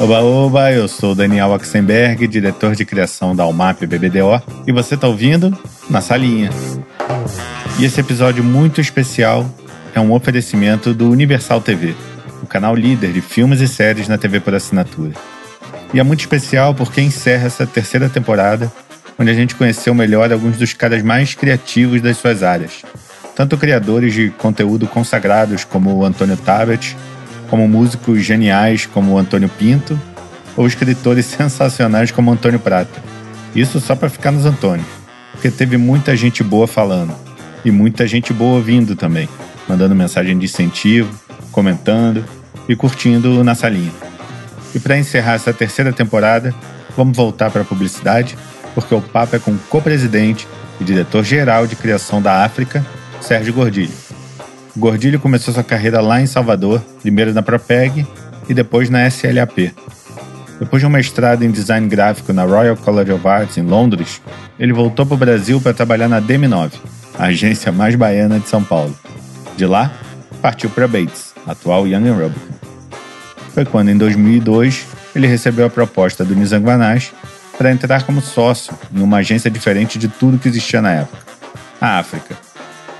Oba, oba, eu sou Daniel Axenberg, diretor de criação da Almap BBDO, e você está ouvindo Na Salinha. E esse episódio muito especial é um oferecimento do Universal TV, o canal líder de filmes e séries na TV por assinatura. E é muito especial porque encerra essa terceira temporada, onde a gente conheceu melhor alguns dos caras mais criativos das suas áreas. Tanto criadores de conteúdo consagrados como o Antônio Tabet, como músicos geniais como Antônio Pinto, ou escritores sensacionais como Antônio Prata. Isso só para ficar nos Antônios, porque teve muita gente boa falando e muita gente boa ouvindo também, mandando mensagem de incentivo, comentando e curtindo na salinha. E para encerrar essa terceira temporada, vamos voltar para a publicidade, porque o papo é com o co-presidente e diretor-geral de criação da África, Sérgio Gordilho. Gordilho começou sua carreira lá em Salvador, primeiro na Propeg e depois na SLAP. Depois de um mestrado em design gráfico na Royal College of Arts em Londres, ele voltou para o Brasil para trabalhar na DM9, a agência mais baiana de São Paulo. De lá, partiu para Bates, atual Young Rubicon. Foi quando, em 2002, ele recebeu a proposta do Nizam para entrar como sócio em uma agência diferente de tudo que existia na época, a África.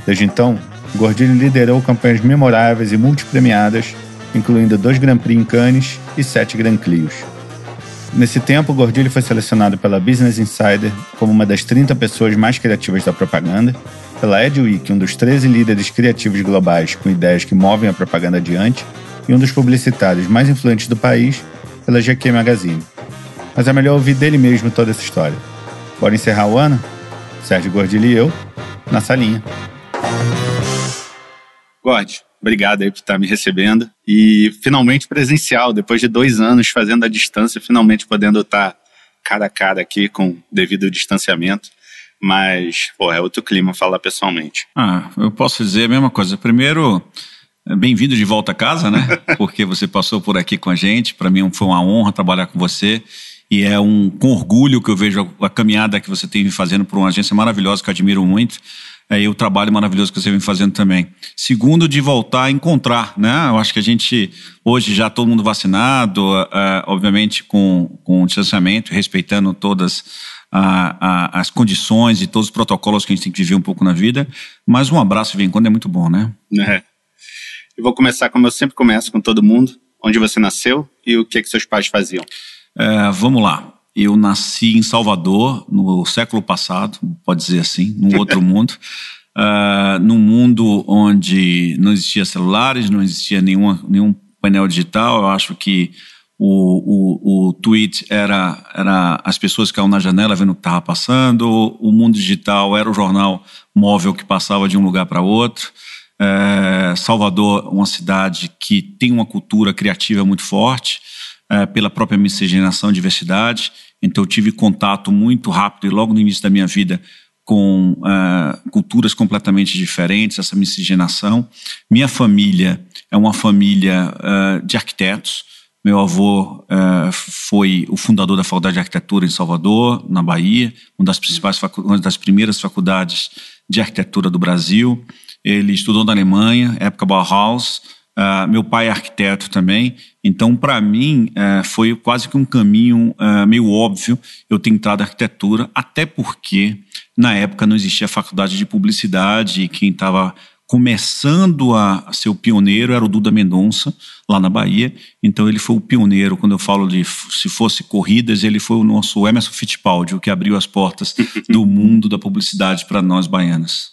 Desde então, Gordilho liderou campanhas memoráveis e multipremiadas, incluindo dois Grand Prix em Cannes e sete Grand Clios. Nesse tempo, Gordilho foi selecionado pela Business Insider como uma das 30 pessoas mais criativas da propaganda, pela Edweek, um dos 13 líderes criativos globais com ideias que movem a propaganda adiante, e um dos publicitários mais influentes do país, pela GQ Magazine. Mas é melhor ouvir dele mesmo toda essa história. Bora encerrar o ano? Sérgio Gordilho e eu, na salinha. God, obrigado aí por estar me recebendo. E finalmente presencial, depois de dois anos fazendo a distância, finalmente podendo estar cara a cara aqui com devido distanciamento. Mas, pô, é outro clima falar pessoalmente. Ah, eu posso dizer a mesma coisa. Primeiro, bem-vindo de volta a casa, né? Porque você passou por aqui com a gente. Para mim foi uma honra trabalhar com você. E é um com orgulho que eu vejo a, a caminhada que você tem fazendo por uma agência maravilhosa que eu admiro muito é, e o trabalho maravilhoso que você vem fazendo também. Segundo, de voltar a encontrar, né? Eu acho que a gente, hoje já todo mundo vacinado, é, obviamente com, com distanciamento, respeitando todas a, a, as condições e todos os protocolos que a gente tem que viver um pouco na vida, mas um abraço de vez em quando é muito bom, né? É. Eu vou começar como eu sempre começo com todo mundo, onde você nasceu e o que, que seus pais faziam. É, vamos lá. Eu nasci em Salvador no século passado, pode dizer assim, num outro mundo. Uh, num mundo onde não existia celulares, não existia nenhuma, nenhum painel digital. Eu acho que o, o, o tweet era, era as pessoas que ficavam na janela vendo o que estava passando, o mundo digital era o jornal móvel que passava de um lugar para outro. É, Salvador, uma cidade que tem uma cultura criativa muito forte, é, pela própria miscigenação e diversidade. Então eu tive contato muito rápido e logo no início da minha vida com uh, culturas completamente diferentes, essa miscigenação. Minha família é uma família uh, de arquitetos. Meu avô uh, foi o fundador da Faculdade de Arquitetura em Salvador, na Bahia, uma das principais uma das primeiras faculdades de arquitetura do Brasil. Ele estudou na Alemanha, época Bauhaus, Uh, meu pai é arquiteto também, então para mim uh, foi quase que um caminho uh, meio óbvio eu ter entrado na arquitetura, até porque na época não existia faculdade de publicidade e quem estava começando a ser o pioneiro era o Duda Mendonça, lá na Bahia. Então ele foi o pioneiro, quando eu falo de se fosse corridas, ele foi o nosso Emerson Fittipaldi, o que abriu as portas do mundo da publicidade para nós baianas.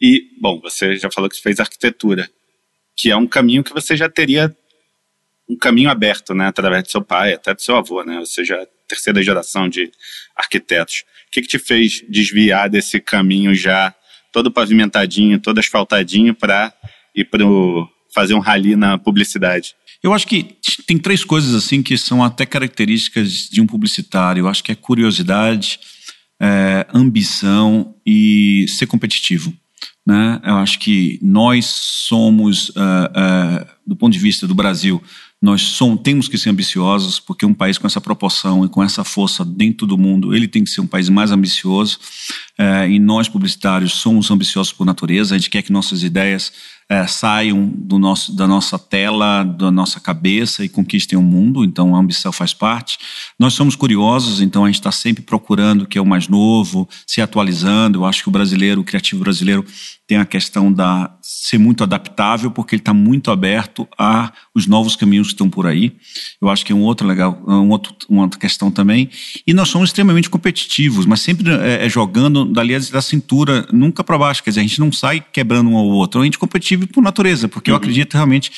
E, bom, você já falou que fez arquitetura que é um caminho que você já teria um caminho aberto, né, através do seu pai, até do seu avô, né, ou seja, terceira geração de arquitetos. O que, que te fez desviar desse caminho já todo pavimentadinho, todo asfaltadinho para ir para fazer um rally na publicidade? Eu acho que tem três coisas assim que são até características de um publicitário. Eu acho que é curiosidade, é, ambição e ser competitivo. Né? Eu acho que nós somos, uh, uh, do ponto de vista do Brasil, nós somos, temos que ser ambiciosos, porque um país com essa proporção e com essa força dentro do mundo, ele tem que ser um país mais ambicioso. Uh, e nós, publicitários, somos ambiciosos por natureza. A gente quer que nossas ideias é, saiam do nosso, da nossa tela, da nossa cabeça e conquistem o mundo. Então, a ambição faz parte. Nós somos curiosos, então a gente está sempre procurando o que é o mais novo, se atualizando. Eu acho que o brasileiro, o criativo brasileiro, tem a questão da ser muito adaptável, porque ele está muito aberto a os novos caminhos que estão por aí. Eu acho que é um outro legal, um outro, uma outra questão também. E nós somos extremamente competitivos, mas sempre é, é jogando dali da cintura, nunca para baixo. Quer dizer, a gente não sai quebrando um ao outro. A gente é competitivo por natureza, porque uhum. eu acredito realmente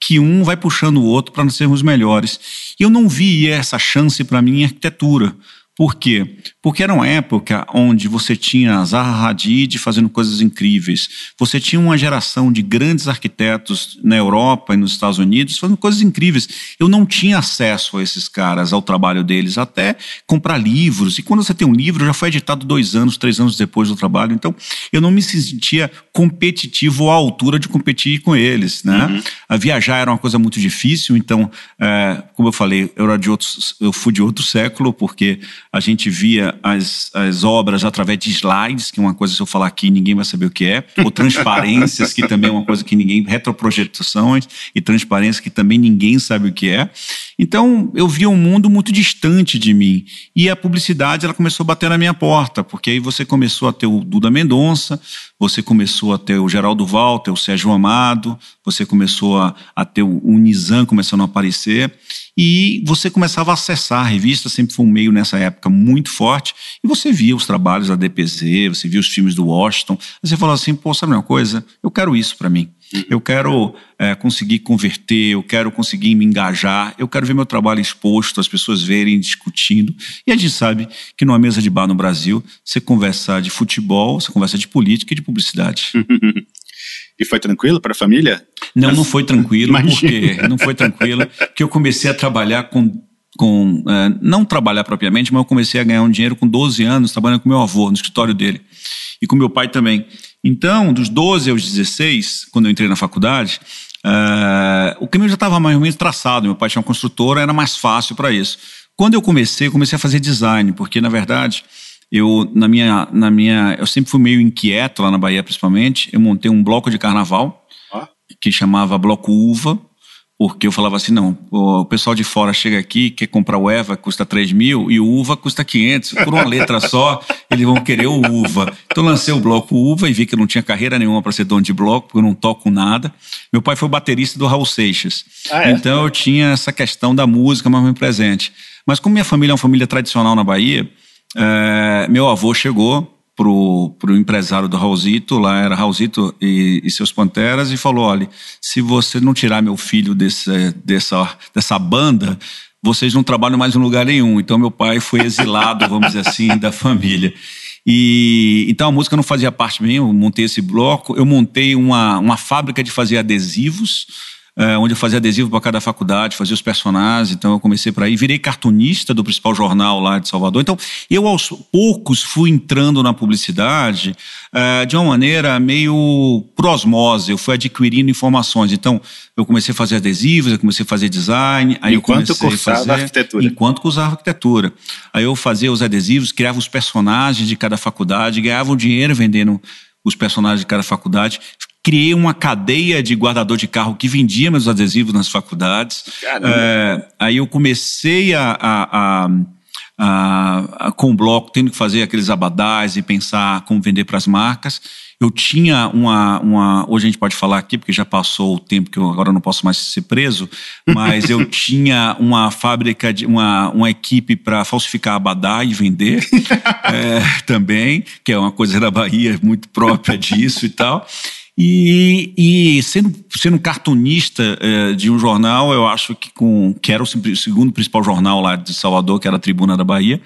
que um vai puxando o outro para nós sermos melhores. E eu não vi essa chance para mim em arquitetura. Por quê? Porque era uma época onde você tinha Zaha Hadid fazendo coisas incríveis. Você tinha uma geração de grandes arquitetos na Europa e nos Estados Unidos fazendo coisas incríveis. Eu não tinha acesso a esses caras, ao trabalho deles, até comprar livros. E quando você tem um livro, já foi editado dois anos, três anos depois do trabalho. Então, eu não me sentia competitivo à altura de competir com eles. Né? Uhum. A viajar era uma coisa muito difícil. Então, é, como eu falei, eu, era de outros, eu fui de outro século, porque a gente via as, as obras através de slides, que é uma coisa, se eu falar aqui, ninguém vai saber o que é, ou transparências, que também é uma coisa que ninguém, retroprojetações e transparências que também ninguém sabe o que é. Então, eu via um mundo muito distante de mim. E a publicidade, ela começou a bater na minha porta, porque aí você começou a ter o Duda Mendonça, você começou a ter o Geraldo Walter, o Sérgio Amado, você começou a, a ter o, Nizam começando a aparecer, e você começava a acessar a revista, sempre foi um meio nessa época muito forte, e você via os trabalhos da DPZ, você via os filmes do Washington, você falava assim, pô, sabe uma coisa? Eu quero isso para mim. Eu quero é, conseguir converter, eu quero conseguir me engajar, eu quero ver meu trabalho exposto, as pessoas verem, discutindo. E a gente sabe que numa mesa de bar no Brasil, você conversa de futebol, você conversa de política e de publicidade. E foi tranquilo para a família? Não, não foi tranquilo, porque não foi tranquilo, porque eu comecei a trabalhar com com é, não trabalhar propriamente, mas eu comecei a ganhar um dinheiro com 12 anos, trabalhando com meu avô no escritório dele e com meu pai também. Então, dos 12 aos 16, quando eu entrei na faculdade, uh, o caminho já estava mais ou menos traçado. Meu pai tinha uma construtora, era mais fácil para isso. Quando eu comecei, comecei a fazer design, porque na verdade eu na minha na minha eu sempre fui meio inquieto lá na Bahia principalmente. Eu montei um bloco de carnaval ah. que chamava Bloco Uva porque eu falava assim, não, o pessoal de fora chega aqui, quer comprar o EVA, custa 3 mil, e o UVA custa 500. Por uma letra só, eles vão querer o UVA. Então lancei o bloco UVA e vi que eu não tinha carreira nenhuma para ser dono de bloco, porque eu não toco nada. Meu pai foi baterista do Raul Seixas. Ah, é? Então eu tinha essa questão da música mais muito presente. Mas como minha família é uma família tradicional na Bahia, é, meu avô chegou pro, pro empresário do Raulzito, lá era Raulzito e, e, seus Panteras, e falou: olha, se você não tirar meu filho desse, dessa, dessa banda, vocês não trabalham mais em lugar nenhum. Então meu pai foi exilado, vamos dizer assim, da família. E então a música não fazia parte minha, eu montei esse bloco, eu montei uma, uma fábrica de fazer adesivos é, onde eu fazia adesivo para cada faculdade, fazia os personagens, então eu comecei por aí, virei cartunista do principal jornal lá de Salvador. Então, eu aos poucos fui entrando na publicidade é, de uma maneira meio por osmose, eu fui adquirindo informações. Então, eu comecei a fazer adesivos, eu comecei a fazer design, aí enquanto eu comecei a fazer arquitetura. Enquanto cursava arquitetura. Aí eu fazia os adesivos, criava os personagens de cada faculdade, ganhava um dinheiro vendendo os personagens de cada faculdade, criei uma cadeia de guardador de carro que vendia meus adesivos nas faculdades. É, aí eu comecei a, a, a, a, com o bloco, tendo que fazer aqueles abadás e pensar como vender para as marcas. Eu tinha uma, uma. Hoje a gente pode falar aqui, porque já passou o tempo que eu agora não posso mais ser preso, mas eu tinha uma fábrica, de, uma, uma equipe para falsificar abadá e vender é, também, que é uma coisa da Bahia muito própria disso e tal. E, e sendo, sendo cartunista é, de um jornal, eu acho que, com, que era o segundo principal jornal lá de Salvador, que era a Tribuna da Bahia,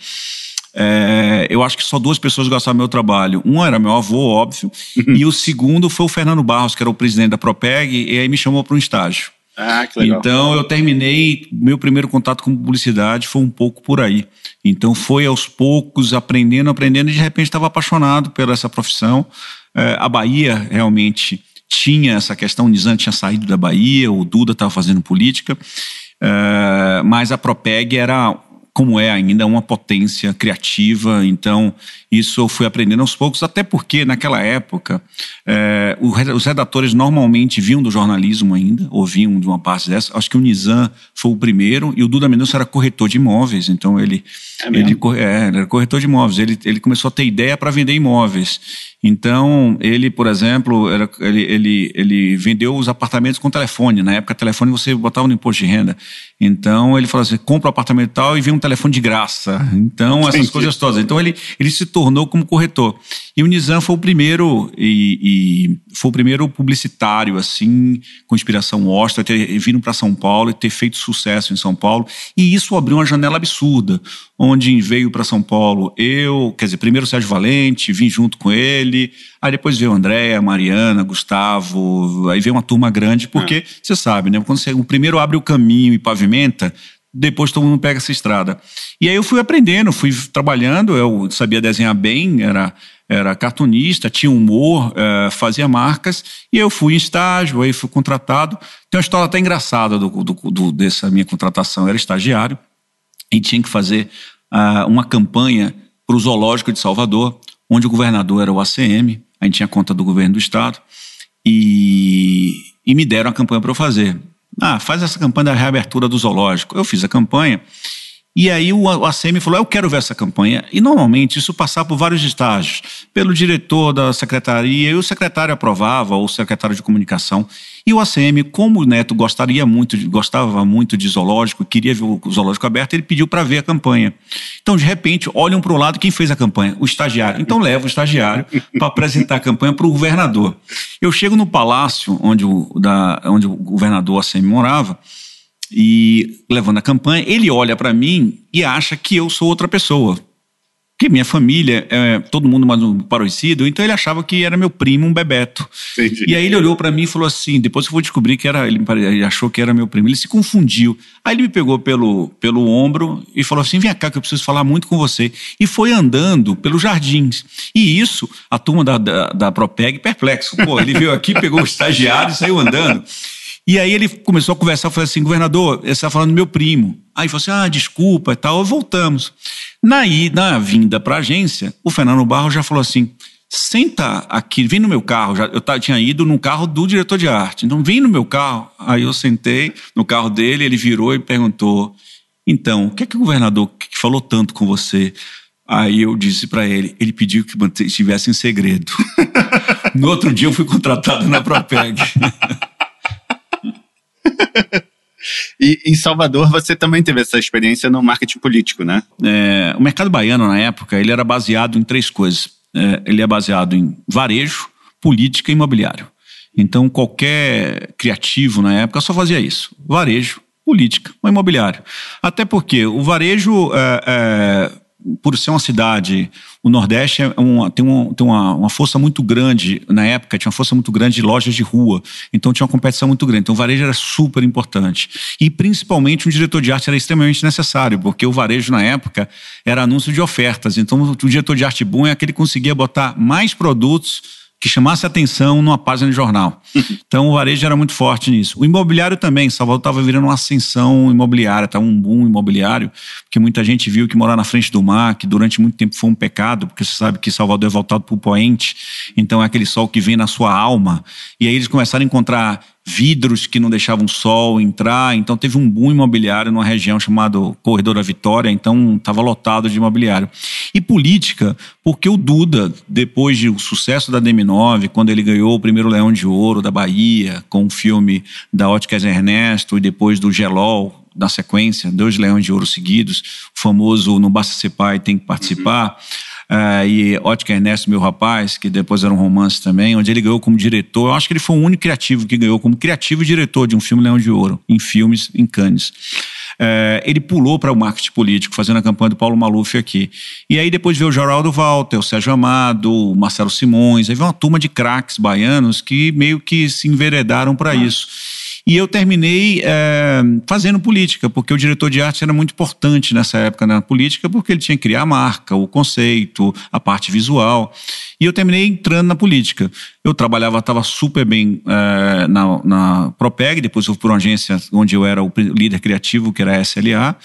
é, eu acho que só duas pessoas gostavam do meu trabalho. Um era meu avô, óbvio, uhum. e o segundo foi o Fernando Barros, que era o presidente da Propeg, e aí me chamou para um estágio. Ah, que legal. Então eu terminei, meu primeiro contato com publicidade foi um pouco por aí. Então foi aos poucos, aprendendo, aprendendo, e de repente estava apaixonado por essa profissão. É, a Bahia realmente tinha essa questão, o Nizam tinha saído da Bahia, o Duda estava fazendo política, é, mas a Propeg era como é ainda, uma potência criativa. Então, isso eu fui aprendendo aos poucos, até porque naquela época é, os redatores normalmente vinham do jornalismo ainda, ou vinham de uma parte dessa. Acho que o Nizam foi o primeiro e o Duda Mendonça era corretor de imóveis, então ele, é ele, é, ele era corretor de imóveis. Ele, ele começou a ter ideia para vender imóveis. Então, ele, por exemplo, era, ele, ele, ele vendeu os apartamentos com telefone. Na época, telefone você botava no imposto de renda. Então, ele falou assim: compra o um apartamento tal e vem um telefone de graça. Então, essas Entendi. coisas todas. Então, ele, ele se tornou como corretor. E o Nizam foi o primeiro, e, e foi o primeiro publicitário, assim, com inspiração Washington, ter vindo para São Paulo e ter feito sucesso em São Paulo. E isso abriu uma janela absurda, onde veio para São Paulo eu, quer dizer, primeiro o Sérgio Valente, vim junto com ele ele. Aí depois veio Andréa, Mariana, Gustavo. Aí veio uma turma grande, porque é. você sabe, né? Quando você o primeiro abre o caminho e pavimenta, depois todo mundo pega essa estrada. E aí eu fui aprendendo, fui trabalhando, eu sabia desenhar bem, era, era cartunista, tinha humor, é, fazia marcas, e eu fui em estágio, aí fui contratado. Tem uma história até engraçada do, do, do dessa minha contratação, eu era estagiário, e tinha que fazer uh, uma campanha para o Zoológico de Salvador, onde o governador era o ACM, a gente tinha conta do governo do estado, e, e me deram a campanha para eu fazer. Ah, faz essa campanha da reabertura do zoológico. Eu fiz a campanha e aí o ACM falou: Eu quero ver essa campanha. E normalmente isso passava por vários estágios, pelo diretor da secretaria, e o secretário aprovava, ou o secretário de comunicação. E o ACM, como o Neto gostaria muito, gostava muito de zoológico, queria ver o zoológico aberto, ele pediu para ver a campanha. Então, de repente, olham para o lado quem fez a campanha? O estagiário. Então, leva o estagiário para apresentar a campanha para o governador. Eu chego no palácio onde o, da, onde o governador ACM morava e levando a campanha, ele olha para mim e acha que eu sou outra pessoa. Porque minha família, é todo mundo mais parecido, então ele achava que era meu primo, um Bebeto. Entendi. E aí ele olhou para mim e falou assim, depois que eu vou descobrir que era, ele, ele, achou que era meu primo, ele se confundiu. Aí ele me pegou pelo, pelo ombro e falou assim, vem cá que eu preciso falar muito com você. E foi andando pelos jardins. E isso, a turma da, da, da Propeg perplexo. Pô, ele veio aqui, pegou o estagiário e saiu andando. E aí ele começou a conversar, eu falei assim, governador, você está falando do meu primo. Aí falou assim, ah, desculpa e tal, voltamos. Na, na vinda para a agência, o Fernando Barro já falou assim, senta aqui, vem no meu carro. Já, eu tinha ido no carro do diretor de arte. Então, vem no meu carro. Aí eu sentei no carro dele, ele virou e perguntou: Então, o que é que o governador que falou tanto com você? Aí eu disse para ele: ele pediu que estivesse em segredo. no outro dia eu fui contratado na Propeg. e em Salvador você também teve essa experiência no marketing político, né? É, o mercado baiano na época ele era baseado em três coisas. É, ele é baseado em varejo, política e imobiliário. Então qualquer criativo na época só fazia isso: varejo, política imobiliário. Até porque o varejo é, é por ser uma cidade, o Nordeste é uma, tem, uma, tem uma, uma, força muito grande, na época tinha uma força muito grande de lojas de rua, então tinha uma competição muito grande. Então o varejo era super importante. E principalmente um diretor de arte era extremamente necessário, porque o varejo na época era anúncio de ofertas. Então o diretor de arte bom é aquele que conseguia botar mais produtos que chamasse atenção numa página de jornal. Então o varejo era muito forte nisso. O imobiliário também, Salvador estava virando uma ascensão imobiliária, estava um boom imobiliário, porque muita gente viu que morar na frente do mar, que durante muito tempo foi um pecado, porque você sabe que Salvador é voltado para o poente, então é aquele sol que vem na sua alma. E aí eles começaram a encontrar vidros que não deixavam o sol entrar. Então teve um boom imobiliário numa região chamada Corredor da Vitória, então estava lotado de imobiliário. E política, porque o Duda, depois do sucesso da DM9, quando ele ganhou o primeiro Leão de Ouro da Bahia, com o filme da Óticas Ernesto e depois do Gelol, na sequência, dois Leões de Ouro seguidos, o famoso Não Basta Ser Pai, Tem que Participar. Uhum Uh, e Ótica Ernesto, meu rapaz, que depois era um romance também, onde ele ganhou como diretor. Eu acho que ele foi o único criativo que ganhou como criativo e diretor de um filme Leão de Ouro, em filmes em Cannes. Uh, ele pulou para o marketing político, fazendo a campanha do Paulo Maluf aqui. E aí depois veio o Geraldo Walter, o Sérgio Amado, o Marcelo Simões, aí veio uma turma de craques baianos que meio que se enveredaram para ah. isso. E eu terminei é, fazendo política, porque o diretor de arte era muito importante nessa época na política, porque ele tinha que criar a marca, o conceito, a parte visual. E eu terminei entrando na política. Eu trabalhava, estava super bem é, na, na Propeg, depois eu fui para uma agência onde eu era o líder criativo, que era a SLA.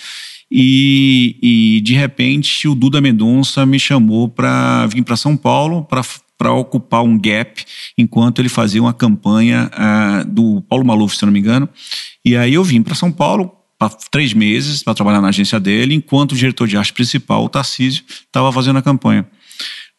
E, e de repente o Duda Mendonça me chamou para vir para São Paulo para para ocupar um gap enquanto ele fazia uma campanha uh, do Paulo Maluf, se não me engano. E aí eu vim para São Paulo para três meses para trabalhar na agência dele, enquanto o diretor de arte principal, o Tarcísio, estava fazendo a campanha.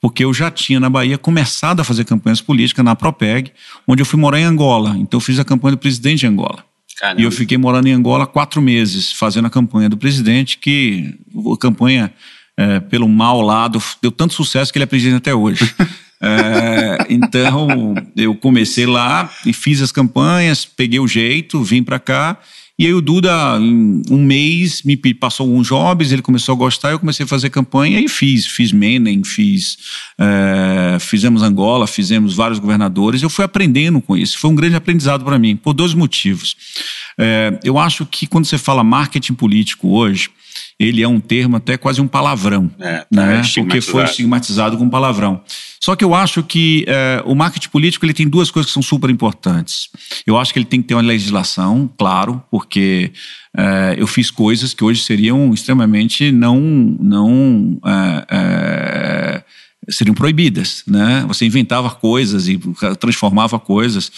Porque eu já tinha na Bahia começado a fazer campanhas políticas na Propeg, onde eu fui morar em Angola. Então eu fiz a campanha do presidente de Angola. Caramba. E eu fiquei morando em Angola quatro meses, fazendo a campanha do presidente, que a campanha, é, pelo mau lado, deu tanto sucesso que ele é presidente até hoje. é, então, eu comecei lá e fiz as campanhas, peguei o jeito, vim para cá e aí o Duda, em um mês, me passou alguns jobs, ele começou a gostar, eu comecei a fazer campanha e fiz. Fiz Menem, fiz, é, fizemos Angola, fizemos vários governadores. Eu fui aprendendo com isso. Foi um grande aprendizado para mim, por dois motivos. É, eu acho que quando você fala marketing político hoje, ele é um termo até quase um palavrão, é, tá né? Porque foi estigmatizado com palavrão. Só que eu acho que é, o marketing político ele tem duas coisas que são super importantes. Eu acho que ele tem que ter uma legislação, claro, porque é, eu fiz coisas que hoje seriam extremamente não não é, seriam proibidas, né? Você inventava coisas e transformava coisas.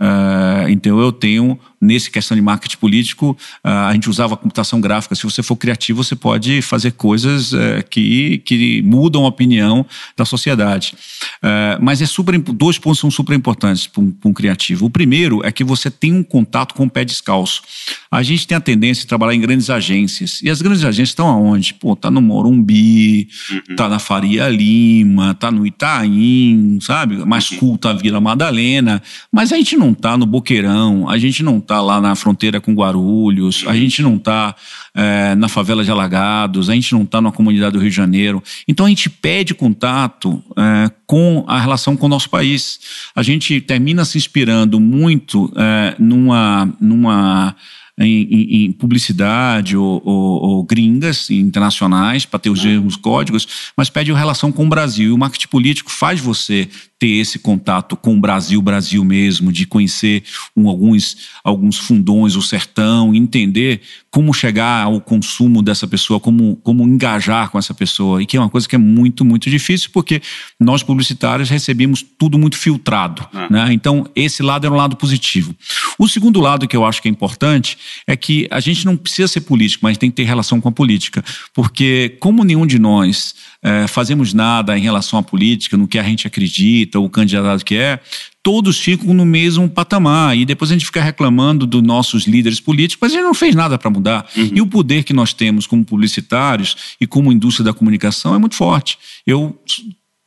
Uh, então eu tenho nesse questão de marketing político, ah, a gente usava a computação gráfica. Se você for criativo, você pode fazer coisas eh, que, que mudam a opinião da sociedade. Eh, mas é super, dois pontos são super importantes para um, um, criativo. O primeiro é que você tem um contato com o pé descalço. A gente tem a tendência de trabalhar em grandes agências. E as grandes agências estão aonde? Pô, tá no Morumbi, uhum. tá na Faria Lima, tá no Itaim, sabe? Mais uhum. culto a Vila Madalena. Mas a gente não tá no Boqueirão, a gente não tá está lá na fronteira com Guarulhos, a gente não está é, na favela de Alagados, a gente não está na comunidade do Rio de Janeiro. Então a gente pede contato é, com a relação com o nosso país. A gente termina se inspirando muito é, numa, numa em, em, em publicidade ou, ou, ou, gringas internacionais para ter os mesmos códigos, mas pede relação com o Brasil. E o marketing político faz você ter esse contato com o Brasil, Brasil mesmo, de conhecer um, alguns, alguns fundões, o sertão, entender como chegar ao consumo dessa pessoa, como, como engajar com essa pessoa, e que é uma coisa que é muito, muito difícil, porque nós publicitários recebemos tudo muito filtrado. Ah. Né? Então, esse lado é um lado positivo. O segundo lado que eu acho que é importante é que a gente não precisa ser político, mas tem que ter relação com a política, porque como nenhum de nós é, fazemos nada em relação à política, no que a gente acredita, o candidato que é, todos ficam no mesmo patamar. E depois a gente fica reclamando dos nossos líderes políticos, mas a gente não fez nada para mudar. Uhum. E o poder que nós temos como publicitários e como indústria da comunicação é muito forte. Eu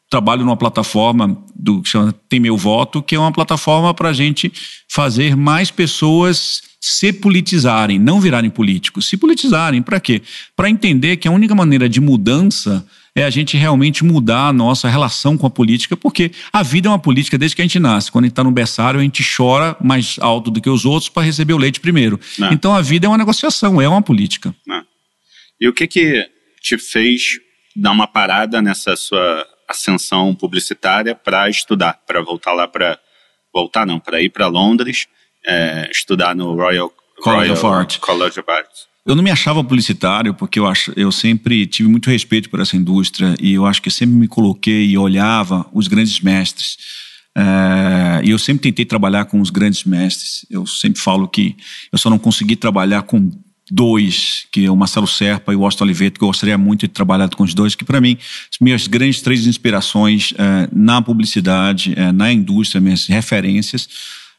trabalho numa plataforma do que chama Tem Meu Voto, que é uma plataforma para a gente fazer mais pessoas se politizarem, não virarem políticos, se politizarem. Para quê? Para entender que a única maneira de mudança é a gente realmente mudar a nossa relação com a política, porque a vida é uma política desde que a gente nasce. Quando a gente está no berçário, a gente chora mais alto do que os outros para receber o leite primeiro. Não. Então a vida é uma negociação, é uma política. Não. E o que que te fez dar uma parada nessa sua ascensão publicitária para estudar, para voltar lá para voltar não, para ir para Londres, é, estudar no Royal College Royal of Art. College of Art. Eu não me achava publicitário porque eu, acho, eu sempre tive muito respeito por essa indústria e eu acho que sempre me coloquei e olhava os grandes mestres. É, e eu sempre tentei trabalhar com os grandes mestres. Eu sempre falo que eu só não consegui trabalhar com dois, que é o Marcelo Serpa e o Austin Oliveto, que eu gostaria muito de trabalhar com os dois, que para mim, as minhas grandes três inspirações é, na publicidade, é, na indústria, minhas referências,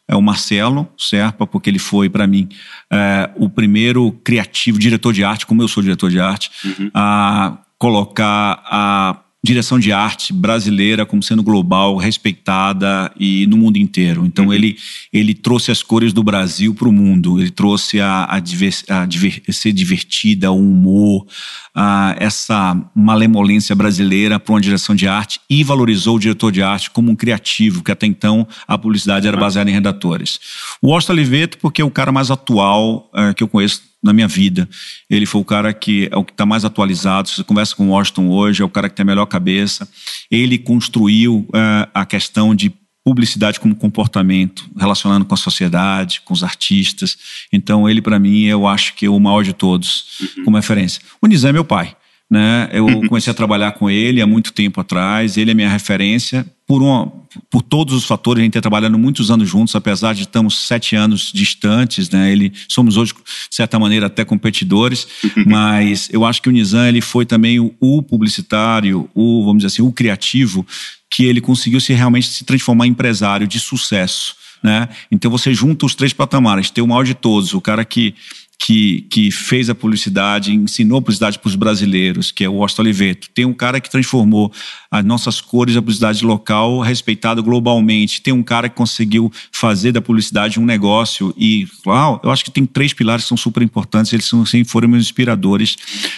é o Marcelo Serpa, porque ele foi, para mim, é, o primeiro criativo, diretor de arte, como eu sou diretor de arte, uhum. a colocar a direção de arte brasileira como sendo global, respeitada e no mundo inteiro. Então uhum. ele, ele trouxe as cores do Brasil para o mundo, ele trouxe a, a, a diver, ser divertida, o humor, a, essa malemolência brasileira para uma direção de arte e valorizou o diretor de arte como um criativo, que até então a publicidade era baseada em redatores. O Austin Oliveto, porque é o cara mais atual é, que eu conheço na minha vida. Ele foi o cara que é o que está mais atualizado. Se você conversa com o Washington hoje, é o cara que tem a melhor cabeça. Ele construiu uh, a questão de publicidade como comportamento, relacionando com a sociedade, com os artistas. Então, ele, para mim, eu acho que é o maior de todos, uhum. como referência. O Nizam é meu pai. Né? Eu comecei a trabalhar com ele há muito tempo atrás, ele é minha referência por, uma, por todos os fatores, a gente está trabalhando muitos anos juntos, apesar de estamos sete anos distantes, né? Ele, somos hoje, de certa maneira, até competidores, uhum. mas eu acho que o Nizam ele foi também o, o publicitário, o, vamos dizer assim, o criativo, que ele conseguiu se realmente se transformar em empresário de sucesso. Né? Então você junta os três patamares, tem o maior de todos, o cara que que, que fez a publicidade, ensinou a publicidade para os brasileiros, que é o Osto Oliveto. Tem um cara que transformou as nossas cores da publicidade local respeitado globalmente. Tem um cara que conseguiu fazer da publicidade um negócio. E, uau, eu acho que tem três pilares que são super importantes, eles são, assim, foram meus inspiradores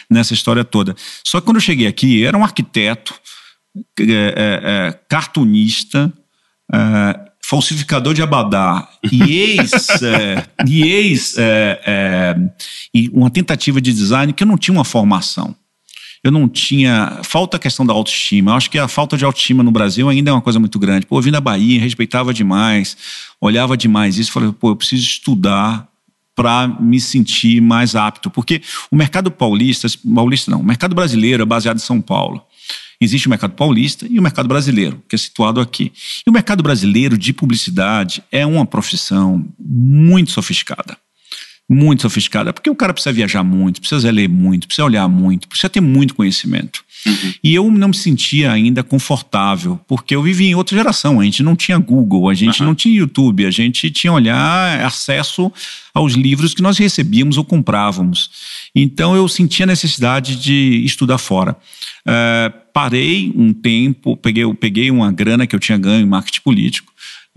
nessa história toda. Só que quando eu cheguei aqui, era um arquiteto, é, é, é, cartunista, é, falsificador de abadá e ex, é, e ex é, é, e uma tentativa de design que eu não tinha uma formação. Eu não tinha. Falta a questão da autoestima. Eu acho que a falta de autoestima no Brasil ainda é uma coisa muito grande. Pô, eu vim da Bahia, respeitava demais, olhava demais isso. Falei, pô, eu preciso estudar para me sentir mais apto. Porque o mercado paulista, paulista não, o mercado brasileiro é baseado em São Paulo. Existe o mercado paulista e o mercado brasileiro, que é situado aqui. E o mercado brasileiro de publicidade é uma profissão muito sofisticada. Muito sofisticada, porque o cara precisa viajar muito, precisa ler muito, precisa olhar muito, precisa ter muito conhecimento. Uhum. E eu não me sentia ainda confortável, porque eu vivia em outra geração. A gente não tinha Google, a gente uhum. não tinha YouTube, a gente tinha olhar acesso aos livros que nós recebíamos ou comprávamos. Então eu sentia necessidade de estudar fora. Uh, parei um tempo, peguei, peguei uma grana que eu tinha ganho em marketing político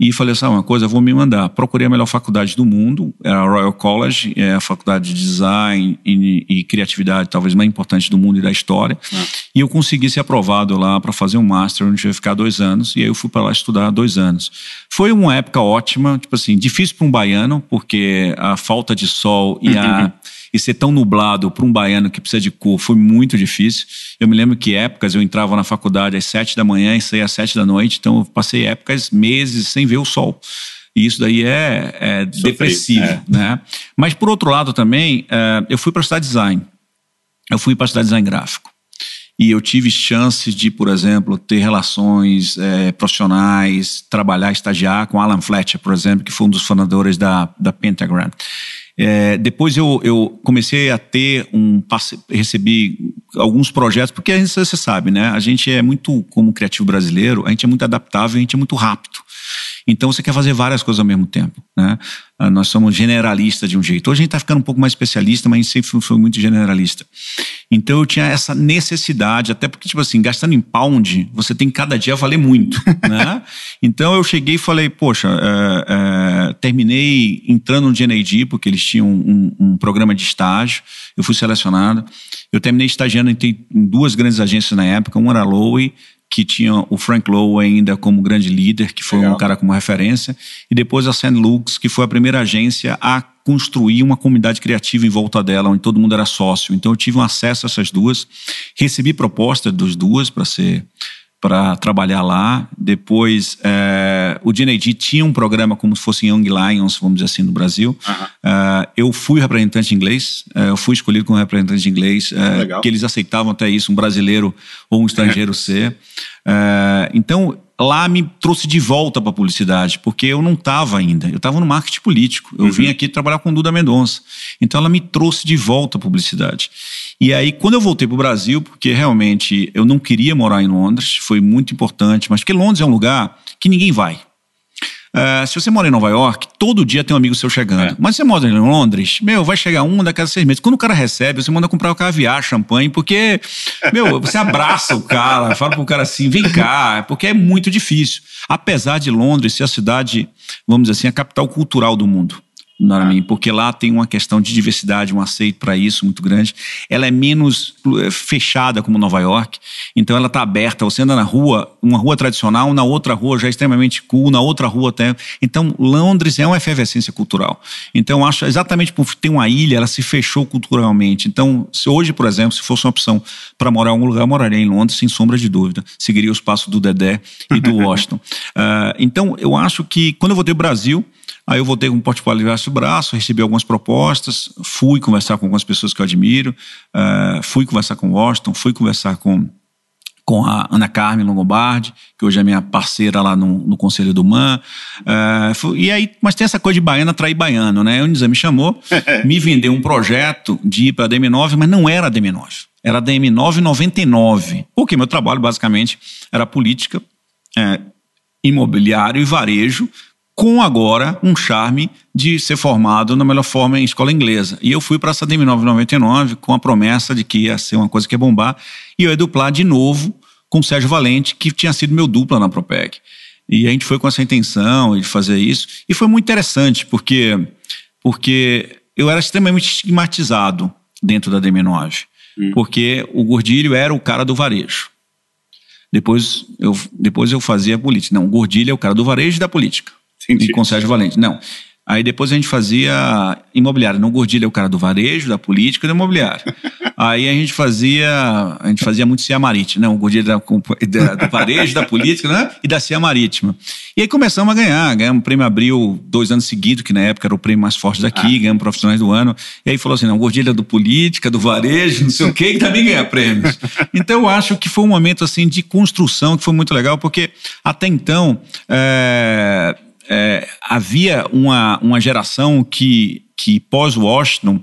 e falei assim, ah, uma coisa, vou me mandar. Procurei a melhor faculdade do mundo, era a Royal College, é a faculdade de design e, e criatividade talvez mais importante do mundo e da história. Ah. E eu consegui ser aprovado lá para fazer um master, onde eu ia ficar dois anos, e aí eu fui para lá estudar dois anos. Foi uma época ótima, tipo assim, difícil para um baiano, porque a falta de sol e a e ser tão nublado para um baiano que precisa de cor foi muito difícil. Eu me lembro que épocas eu entrava na faculdade às sete da manhã e saía às sete da noite, então eu passei épocas, meses sem ver o sol. E isso daí é, é depressivo, é. né? Mas por outro lado também, é, eu fui para estudar design. Eu fui para estudar design gráfico. E eu tive chances de, por exemplo, ter relações é, profissionais, trabalhar, estagiar com Alan Fletcher, por exemplo, que foi um dos fundadores da, da Pentagram. É, depois eu, eu, comecei a ter um recebi alguns projetos porque você sabe né a gente é muito como criativo brasileiro a gente é muito adaptável a gente é muito rápido então você quer fazer várias coisas ao mesmo tempo. Né? Ah, nós somos generalistas de um jeito. Hoje a gente está ficando um pouco mais especialista, mas a gente sempre foi muito generalista. Então eu tinha essa necessidade, até porque, tipo assim, gastando em pound, você tem cada dia valer muito. né? Então eu cheguei e falei, poxa, é, é, terminei entrando no GNAD, porque eles tinham um, um, programa de estágio, eu fui selecionado. Eu terminei estagiando em, em duas grandes agências na época, uma era a Lowe que tinha o Frank Lowe ainda como grande líder, que foi Legal. um cara como referência, e depois a St. Luke's, que foi a primeira agência a construir uma comunidade criativa em volta dela, onde todo mundo era sócio. Então eu tive um acesso a essas duas, recebi proposta das duas para ser para trabalhar lá. Depois, é, o DNAD tinha um programa como se fosse Young Lions, vamos dizer assim, no Brasil. É, eu fui representante inglês, é, eu fui escolhido como representante inglês, que eles aceitavam até isso, um brasileiro ou um estrangeiro ser. então, lá me trouxe de volta para a publicidade, porque eu não estava ainda. Eu estava no marketing político. Eu uhum. vim aqui trabalhar com Duda Mendonça. Então ela me trouxe de volta à publicidade. E aí, quando eu voltei para o Brasil, porque realmente eu não queria morar em Londres, foi muito importante, mas porque Londres é um lugar que ninguém vai. Uh, se você mora em Nova York, todo dia tem um amigo seu chegando. É. Mas você mora em Londres, meu, vai chegar um daqui a seis meses. Quando o cara recebe, você manda comprar o caviar, champanhe, porque, meu, você abraça o cara, fala pro cara assim, vem cá, porque é muito difícil. Apesar de Londres ser a cidade, vamos dizer assim, a capital cultural do mundo porque lá tem uma questão de diversidade, um aceito para isso muito grande. Ela é menos eh, fechada como Nova York, então ela está aberta. Você anda na rua, uma rua tradicional, na outra rua já é extremamente cool, na outra rua até. Então Londres é uma efervescência cultural. Então acho exatamente por ter uma ilha, ela se fechou culturalmente. Então se hoje, por exemplo, se fosse uma opção para morar em algum lugar, eu moraria em Londres sem sombra de dúvida. Seguiria os passos do Dedé e do Washington. uh, então eu acho que quando eu voltei ao Brasil Aí eu voltei com um portfólio debaixo do braço, recebi algumas propostas, fui conversar com algumas pessoas que eu admiro, uh, fui conversar com o Washington, fui conversar com, com a Ana Carmen Longobardi, que hoje é minha parceira lá no, no Conselho do MAN. Uh, fui, e aí, mas tem essa coisa de baiana atrair baiano, né? O Nizam me chamou, me vendeu um projeto de ir para a DM9, mas não era a DM9. Era a DM9 99. Porque meu trabalho, basicamente, era política, é, imobiliário e varejo com agora um charme de ser formado na melhor forma em escola inglesa. E eu fui para essa DM 999 com a promessa de que ia ser uma coisa que ia bombar, e eu ia duplar de novo com o Sérgio Valente, que tinha sido meu dupla na Propeg. E a gente foi com essa intenção de fazer isso, e foi muito interessante, porque, porque eu era extremamente estigmatizado dentro da DM9, hum. porque o Gordilho era o cara do varejo. Depois eu, depois eu fazia política. Não, o Gordilho é o cara do varejo e da política. Entendi. E com Sérgio Valente. Não. Aí depois a gente fazia imobiliário. No Gordilha é o cara do varejo, da política e do imobiliário. Aí a gente fazia, a gente fazia muito Cia Marítima, né? O Gordilha da, do varejo, da política, né? E da Cia Marítima. E aí começamos a ganhar. Ganhamos o prêmio Abril dois anos seguidos, que na época era o prêmio mais forte daqui, ah. ganhamos profissionais do ano. E aí falou assim: não, Gordilha do política, do varejo, não sei o quê, e também ganha prêmios. Então eu acho que foi um momento assim de construção que foi muito legal, porque até então. É é, havia uma, uma geração que, que pós-Washington,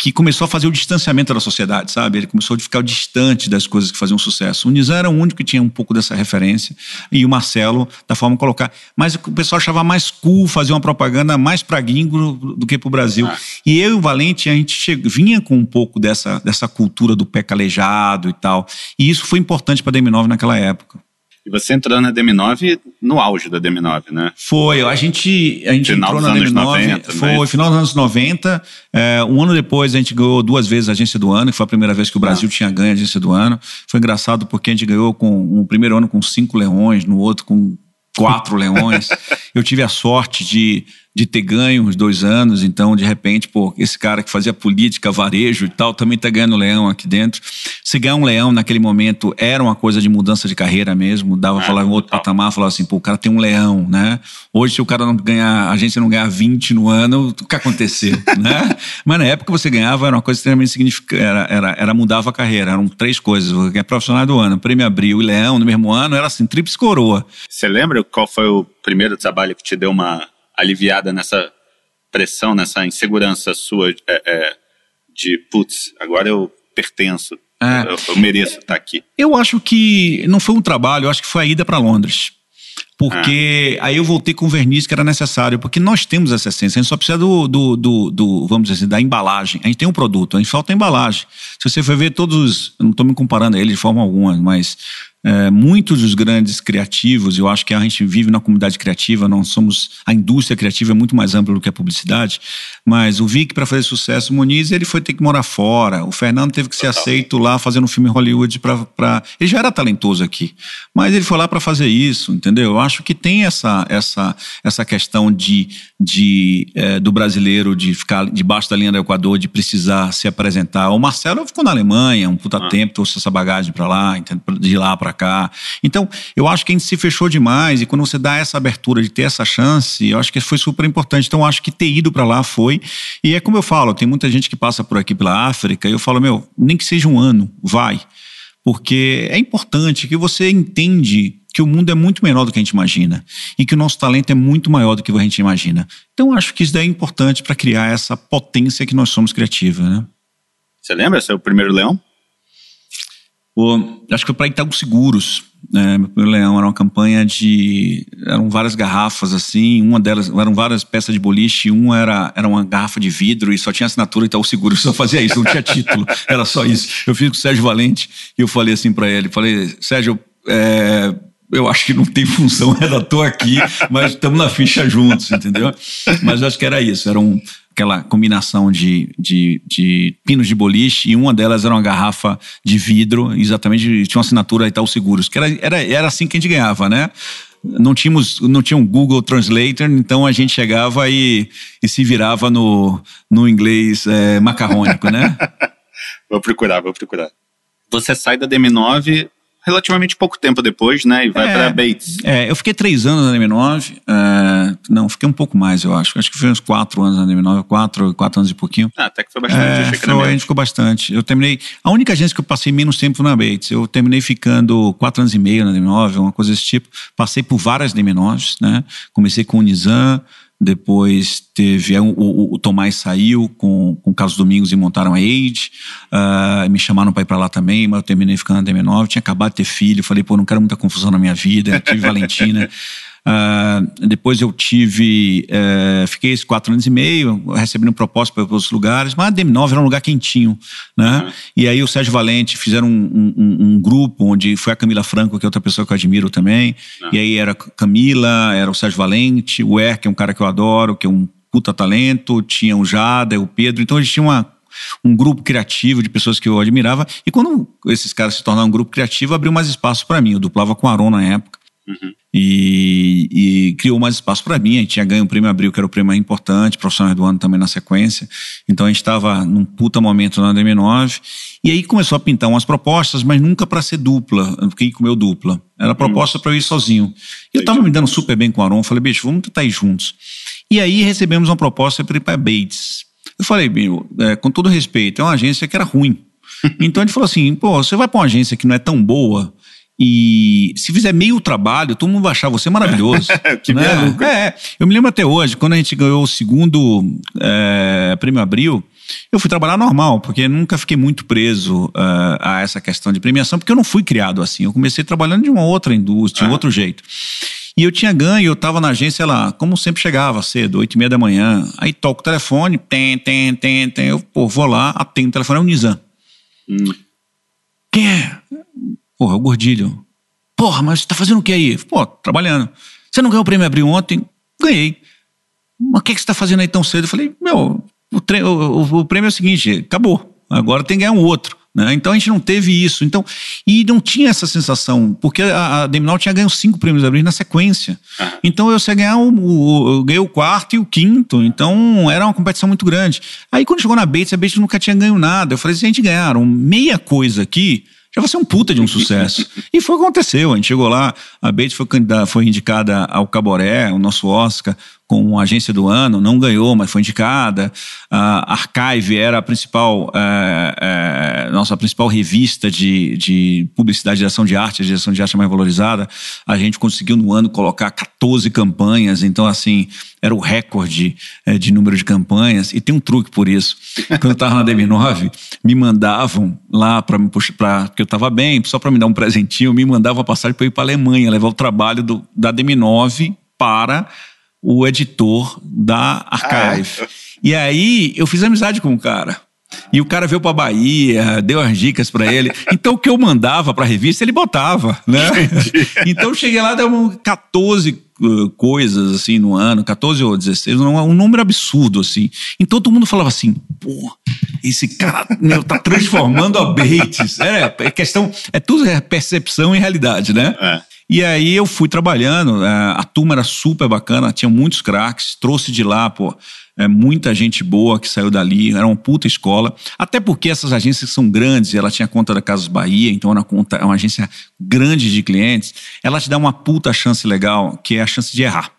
que começou a fazer o distanciamento da sociedade, sabe? Ele começou a ficar distante das coisas que faziam sucesso. O Nizam era o único que tinha um pouco dessa referência, e o Marcelo, da forma de colocar. Mas o pessoal achava mais cool fazer uma propaganda mais para gringo do que para o Brasil. Ah. E eu e o Valente, a gente vinha com um pouco dessa, dessa cultura do pé calejado e tal. E isso foi importante para a DM9 naquela época. E você entrou na DM9 no auge da DM9, né? Foi, a gente, a gente final entrou na DM9, 90, foi final dos anos 90. É, um ano depois a gente ganhou duas vezes a agência do ano, que foi a primeira vez que o Brasil ah. tinha ganho a agência do ano. Foi engraçado porque a gente ganhou com um primeiro ano com cinco leões, no outro com quatro leões. Eu tive a sorte de de ter ganho uns dois anos, então de repente, pô, esse cara que fazia política, varejo e tal, também tá ganhando leão aqui dentro. Se ganhar um leão naquele momento era uma coisa de mudança de carreira mesmo, dava é, falar em outro patamar, falar assim, pô, o cara tem um leão, né? Hoje, se o cara não ganhar, a agência não ganhar 20 no ano, o que aconteceu, né? Mas na época você ganhava, era uma coisa extremamente significante, era, era, era mudava a carreira, eram três coisas, é profissional do ano, prêmio Abril e leão no mesmo ano, era assim, tríplice coroa. Você lembra qual foi o primeiro trabalho que te deu uma aliviada nessa pressão, nessa insegurança sua é, é, de, putz, agora eu pertenço, é. eu, eu, mereço estar aqui? Eu acho que não foi um trabalho, eu acho que foi a ida para Londres. Porque ah. aí eu voltei com o verniz que era necessário, porque nós temos essa essência, a gente só precisa do, do, do, do, vamos dizer assim, da embalagem. A gente tem um produto, a gente falta a embalagem. Se você for ver todos, não estou me comparando a ele de forma alguma, mas é, muitos dos grandes criativos, eu acho que a gente vive na comunidade criativa, não somos a indústria criativa é muito mais ampla do que a publicidade, mas o Vic para fazer sucesso, o Moniz ele foi ter que morar fora, o Fernando teve que ser aceito lá fazendo um filme em Hollywood para ele já era talentoso aqui, mas ele foi lá para fazer isso, entendeu? Eu acho que tem essa essa essa questão de, de é, do brasileiro de ficar debaixo da linha do Equador, de precisar se apresentar. O Marcelo ficou na Alemanha um puta ah. tempo, trouxe essa bagagem para lá, de lá para para cá. Então, eu acho que a gente se fechou demais e quando você dá essa abertura de ter essa chance, eu acho que foi super importante. Então, eu acho que ter ido para lá foi. E é como eu falo, tem muita gente que passa por aqui pela África e eu falo, meu, nem que seja um ano, vai. Porque é importante que você entende que o mundo é muito menor do que a gente imagina e que o nosso talento é muito maior do que a gente imagina. Então, acho que isso daí é importante para criar essa potência que nós somos criativos, né? Você lembra seu primeiro leão? O, acho que foi para Itaú Seguros. Né? Meu primeiro leão era uma campanha de. eram várias garrafas assim, uma delas eram várias peças de boliche, uma era, era uma garrafa de vidro e só tinha assinatura Itaú Seguros, só fazia isso, não tinha título, era só isso. Eu fiz com o Sérgio Valente e eu falei assim para ele: falei, Sérgio, é, eu acho que não tem função, estou aqui, mas estamos na ficha juntos, entendeu? Mas acho que era isso, era um, aquela combinação de, de, de, pinos de boliche e uma delas era uma garrafa de vidro, exatamente, tinha uma assinatura Itaú Seguros, que era, era, era assim que a gente ganhava, né? Não tínhamos, não tinha um Google Translator, então a gente chegava e, e se virava no, no inglês é, macarrônico, né? vou procurar, vou procurar. Você sai da DM9 relativamente pouco tempo depois, né? E vai é, para Bates. É, eu fiquei três anos na DM9. É, não, fiquei um pouco mais, eu acho. Acho que foi uns quatro anos na DM9, quatro, quatro anos e pouquinho. Ah, até que foi bastante. É, foi, a gente ficou bastante. Eu terminei. A única agência que eu passei menos tempo na Bates. Eu terminei ficando quatro anos e meio na DM9, uma coisa desse tipo. Passei por várias DM9s, né? Comecei com o Nizam. Depois teve o, o, o, Tomás saiu com, com o Carlos Domingos e montaram a Age. Uh, me chamaram para ir para lá também, mas eu terminei ficando na DM9. Tinha acabado de ter filho, falei, pô, não quero muita confusão na minha vida. Tive Valentina. Uh, depois eu tive, uh, fiquei esses quatro anos e meio, recebendo proposta para outros lugares, mas a DM9 era um lugar quentinho, né? Uhum. E aí o Sérgio Valente fizeram um, um, um, grupo onde foi a Camila Franco, que é outra pessoa que eu admiro também, uhum. e aí era Camila, era o Sérgio Valente, o Er, que é um cara que eu adoro, que é um puta talento, tinha o Jada, o Pedro, então a gente tinha uma um grupo criativo de pessoas que eu admirava. E quando esses caras se tornaram um grupo criativo, abriu mais espaço para mim. Eu duplava com o Aron na época. Uhum. E, e, criou mais espaço para mim. A gente tinha ganho o prêmio Abril, que era o prêmio mais importante, profissional do ano também na sequência. Então a gente estava num puta momento na DM9. E aí começou a pintar umas propostas, mas nunca para ser dupla. Fiquei com meu dupla. Era proposta uhum. para eu ir sozinho. E eu estava me dando super bem com o Aron. Falei, bicho, vamos tentar ir juntos. E aí recebemos uma proposta para ir para Bates. Eu falei, é, com todo respeito, é uma agência que era ruim. Então a gente falou assim, pô, você vai para uma agência que não é tão boa e se fizer meio trabalho, todo mundo vai achar você maravilhoso. que né? É, eu me lembro até hoje, quando a gente ganhou o segundo é, prêmio Abril, eu fui trabalhar normal, porque nunca fiquei muito preso uh, a essa questão de premiação, porque eu não fui criado assim. Eu comecei trabalhando de uma outra indústria, de um outro jeito. E eu tinha ganho, eu estava na agência lá, como sempre chegava cedo, oito e meia da manhã. Aí toco o telefone, tem, tem, tem, tem. Eu pô, vou lá, atendo o telefone, é o Nizam. Hum. Quem é? Porra, o Gordilho. Porra, mas você tá fazendo o que aí? Pô, trabalhando. Você não ganhou o prêmio Abril ontem? Ganhei. Mas o que, é que você tá fazendo aí tão cedo? Eu falei, meu, o, o, o, prêmio é o seguinte, acabou. Agora tem que ganhar um outro. Né? Então a gente não teve isso. Então, e não tinha essa sensação, porque a, a Deminol tinha ganho cinco prêmios Abril na sequência. Então eu sei ganhar o, o, eu ganhei o quarto e o quinto. Então era uma competição muito grande. Aí quando chegou na Bates, a Bates nunca tinha ganho nada. Eu falei, se a gente ganharam meia coisa aqui, já vai ser um puta de um sucesso. e foi o que aconteceu. A gente chegou lá, a Bates foi, foi indicada ao Caboré, o nosso Oscar, com a agência do ano, não ganhou, mas foi indicada. A Archive era a principal, é, é, nossa principal revista de, de publicidade e direção de arte, a direção de arte mais valorizada. A gente conseguiu no ano colocar 14 campanhas, então assim, era o recorde é, de número de campanhas. E tem um truque por isso. Quando eu estava na DM9, me mandavam lá para me puxar, pra, porque eu estava bem, só para me dar um presentinho, me mandavam a passagem para ir para a Alemanha, levar o trabalho do, da DM9 para o editor da Archive. Ah, é? E aí eu fiz amizade com o cara. E o cara veio pra Bahia, deu as dicas para ele. Então o que eu mandava pra revista, ele botava, né? então eu cheguei lá, deu 14 uh, coisas assim no ano, 14 ou 16, um, um número absurdo assim. Então todo mundo falava assim, pô, esse cara meu, tá transformando a Bates. É, é questão, é tudo é percepção e realidade, né? É. E aí eu fui trabalhando, é, a turma era super bacana, tinha muitos craques, trouxe de lá, pô, é, muita gente boa que saiu dali, era uma puta escola. Até porque essas agências são grandes, ela tinha conta da Casas Bahia, então era conta, é uma agência grande de clientes, ela te dá uma puta chance legal, que é a chance de errar.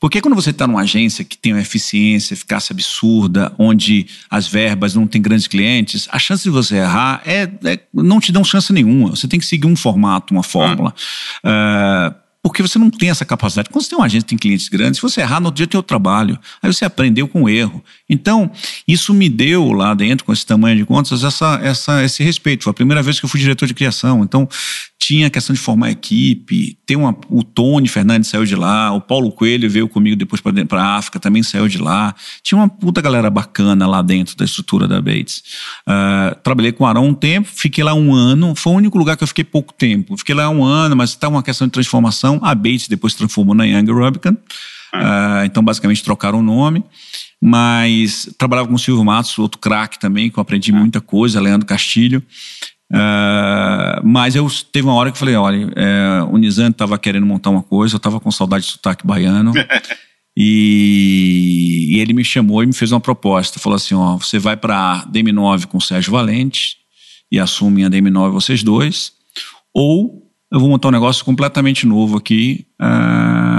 Porque quando você está numa agência que tem uma eficiência, eficácia absurda, onde as verbas não têm grandes clientes, a chance de você errar é, é não te dão chance nenhuma. Você tem que seguir um formato, uma fórmula. Ah. Uh, porque você não tem essa capacidade. Quando você tem uma agência que tem clientes grandes, se você errar, no outro dia tem outro trabalho. Aí você aprendeu com o erro. Então, isso me deu lá dentro, com esse tamanho de contas, essa, essa, esse respeito. Foi a primeira vez que eu fui diretor de criação. Então, tinha a questão de formar equipe, tem uma, o Tony Fernandes saiu de lá, o Paulo Coelho veio comigo depois para a África, também saiu de lá. Tinha uma puta galera bacana lá dentro da estrutura da Bates. Uh, trabalhei com o Arão um tempo, fiquei lá um ano, foi o único lugar que eu fiquei pouco tempo. Fiquei lá um ano, mas está uma questão de transformação. A Bates depois se transformou na Young Rubicon, uh, então basicamente trocaram o nome mas trabalhava com o Silvio Matos, outro craque também, que eu aprendi muita coisa, Leandro Castilho. Uh, mas eu teve uma hora que eu falei: olha, é, o Nizam estava querendo montar uma coisa, eu estava com saudade de sotaque baiano. e, e, ele me chamou e me fez uma proposta. Falou assim: ó, você vai para DM9 com o Sérgio Valente e assumem a DM9 vocês dois, ou eu vou montar um negócio completamente novo aqui. Uh,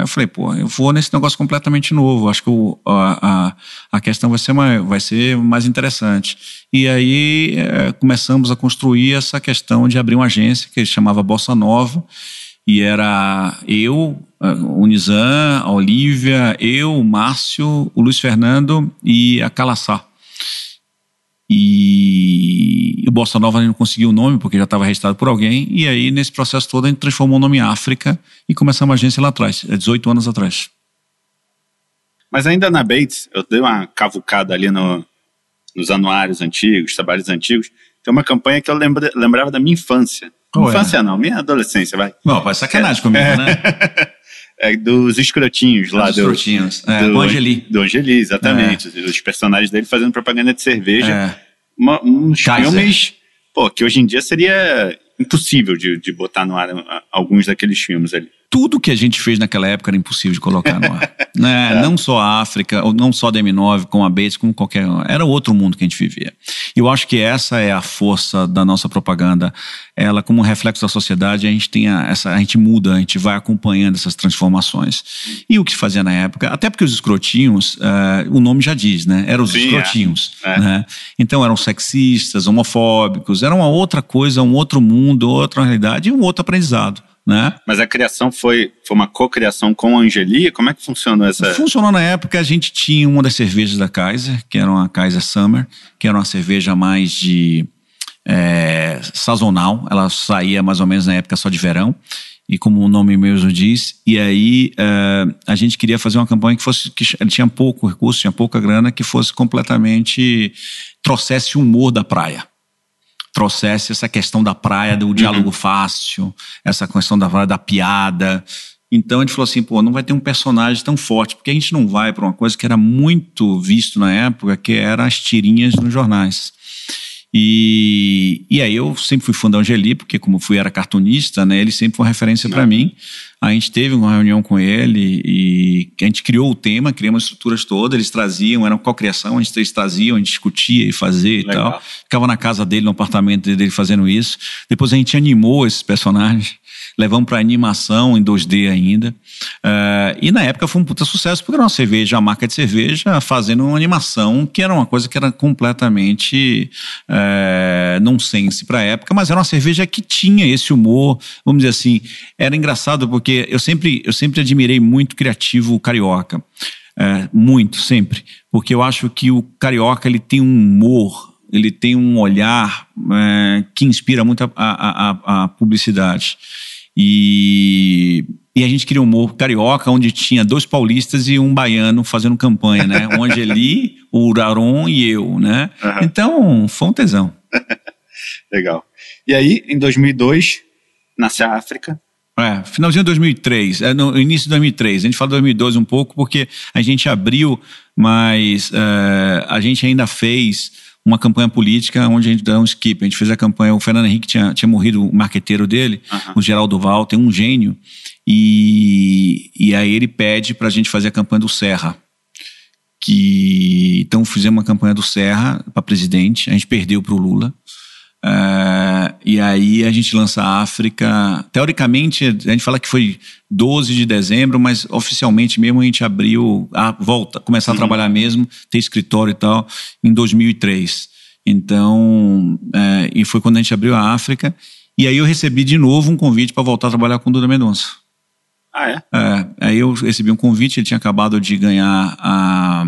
eu falei, pô, eu vou nesse negócio completamente novo. Acho que o, a, a, a, questão vai ser, mais, vai ser mais interessante. E aí é, começamos a construir essa questão de abrir uma agência que chamava Bossa Nova. E era eu, o Nizam, a Olivia, eu, o Márcio, o Luiz Fernando e a Calaçá. E o Bossa Nova não conseguiu o nome porque já estava registrado por alguém. E aí, nesse processo todo, a gente transformou o nome em África e começamos a agência lá atrás, 18 é anos atrás. Mas ainda na Bates, eu dei uma cavucada ali no, nos anuários antigos, trabalhos antigos. Tem uma campanha que eu lembra, lembrava da minha infância. Qual infância é? não, minha adolescência, vai. Não, faz sacanagem é, comigo, né? é, dos escrotinhos lá. Dos do, escrotinhos. É, do, do Angeli. Do Angeli, exatamente. É. Os personagens dele fazendo propaganda de cerveja. É. Uma, uns Kaiser. filmes, pô, que hoje em dia seria impossível de, de botar no ar alguns daqueles filmes ali tudo que a gente fez naquela época era impossível de colocar no ar. né? é. Não só a África, ou não só a DM9, com a Bates, como qualquer. Era outro mundo que a gente vivia. E eu acho que essa é a força da nossa propaganda. Ela, como reflexo da sociedade, a gente tem a, essa, a gente muda, a gente vai acompanhando essas transformações. E o que fazia na época, até porque os escrotinhos, uh, o nome já diz, né? Eram os Sim, é. escrotinhos. É. Né? Então eram sexistas, homofóbicos, era uma outra coisa, um outro mundo, outra realidade e um outro aprendizado. Né? Mas a criação foi, foi uma cocriação com a Angeli? Como é que funcionou essa? Funcionou na época, a gente tinha uma das cervejas da Kaiser, que era uma Kaiser Summer, que era uma cerveja mais de é, sazonal, ela saía mais ou menos na época só de verão, e como o nome mesmo diz, e aí é, a gente queria fazer uma campanha que fosse que tinha pouco recurso, tinha pouca grana, que fosse completamente trouxesse o humor da praia trouxesse essa questão da praia, do diálogo uhum. fácil, essa questão da praia da piada. Então a gente falou assim, pô, não vai ter um personagem tão forte, porque a gente não vai para uma coisa que era muito visto na época, que era as tirinhas nos jornais. E, e aí eu sempre fui fã da Angeli, porque como fui era cartunista, né, ele sempre foi uma referência para mim. A gente teve uma reunião com ele e a gente criou o tema, criamos as estruturas todas, eles traziam, era uma cocriação, a gente, eles traziam, a gente discutia e fazia Legal. e tal. Ficava na casa dele, no apartamento dele fazendo isso. Depois a gente animou esses personagens levamos para animação em 2D ainda. Uh, e na época foi um puta sucesso, porque era uma cerveja, uma marca de cerveja, fazendo uma animação que era uma coisa que era completamente uh, nonsense para a época, mas era uma cerveja que tinha esse humor, vamos dizer assim. Era engraçado porque eu sempre, eu sempre admirei muito o criativo carioca. Uh, muito, sempre. Porque eu acho que o carioca ele tem um humor ele tem um olhar é, que inspira muito a, a, a, a publicidade. E, e a gente queria um humor carioca, onde tinha dois paulistas e um baiano fazendo campanha, né? O Angeli, o Uraron e eu, né? Uhum. Então, foi um tesão. Legal. E aí, em 2002, nasce a África. É, finalzinho de 2003, é, no início de 2003. A gente fala 2012 um pouco porque a gente abriu, mas uh, a gente ainda fez uma campanha política onde a gente dá um skip. A gente fez a campanha, o Fernando Henrique tinha, tinha morrido, o marqueteiro dele, uhum. o Geraldo Val, tem um gênio, e, e aí ele pede para a gente fazer a campanha do Serra. Que, então fizemos uma campanha do Serra para presidente, a gente perdeu para o Lula. Uh, e aí a gente lança a África. Teoricamente, a gente fala que foi 12 de dezembro, mas oficialmente mesmo a gente abriu a volta, começar uhum. a trabalhar mesmo, ter escritório e tal, em 2003. Então, uh, e foi quando a gente abriu a África. E aí eu recebi de novo um convite para voltar a trabalhar com o Duda Mendonça. Ah, é? é? Aí eu recebi um convite, ele tinha acabado de ganhar a,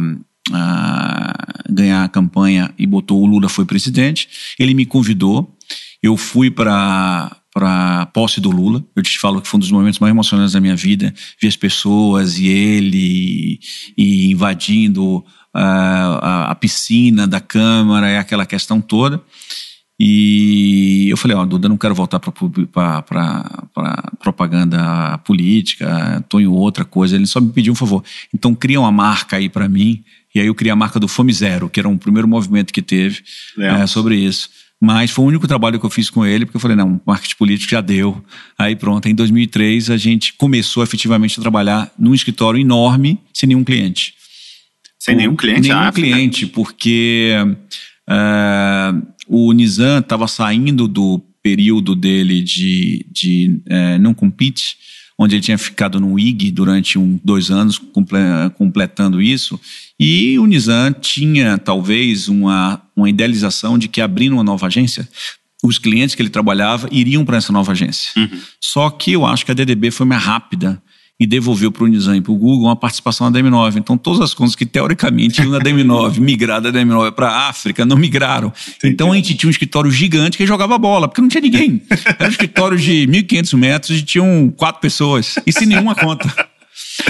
a ganhar a campanha e botou o Lula foi presidente. Ele me convidou. Eu fui para para posse do Lula. Eu te falo que foi um dos momentos mais emocionantes da minha vida, ver as pessoas e ele e invadindo uh, a, a, piscina da Câmara e aquela questão toda. E eu falei, ó, oh, Duda, não quero voltar para propaganda política, estou em outra coisa. Ele só me pediu um favor. Então cria uma marca aí para mim. E aí eu criei a marca do Fome Zero, que era um primeiro movimento que teve é, sobre isso. Mas foi o único trabalho que eu fiz com ele, porque eu falei, não, marketing político já deu. Aí pronto, em 2003 a gente começou efetivamente a trabalhar num escritório enorme, sem nenhum cliente. Sem nenhum cliente? Nenhum ah, cliente, porque uh, o Nizam estava saindo do período dele de, de uh, não compete, onde ele tinha ficado no IG durante um, dois anos, completando isso, e o Nizam tinha talvez uma, uma idealização de que abrindo uma nova agência, os clientes que ele trabalhava iriam para essa nova agência. Uhum. Só que eu acho que a DDB foi mais rápida e devolveu para o Nizam e para o Google uma participação na DM9. Então, todas as contas que teoricamente iam na DM9, migradas da DM9 para a África, não migraram. Entendi. Então, a gente tinha um escritório gigante que jogava bola, porque não tinha ninguém. Era um escritório de 1.500 metros e tinham quatro pessoas, e sem nenhuma conta.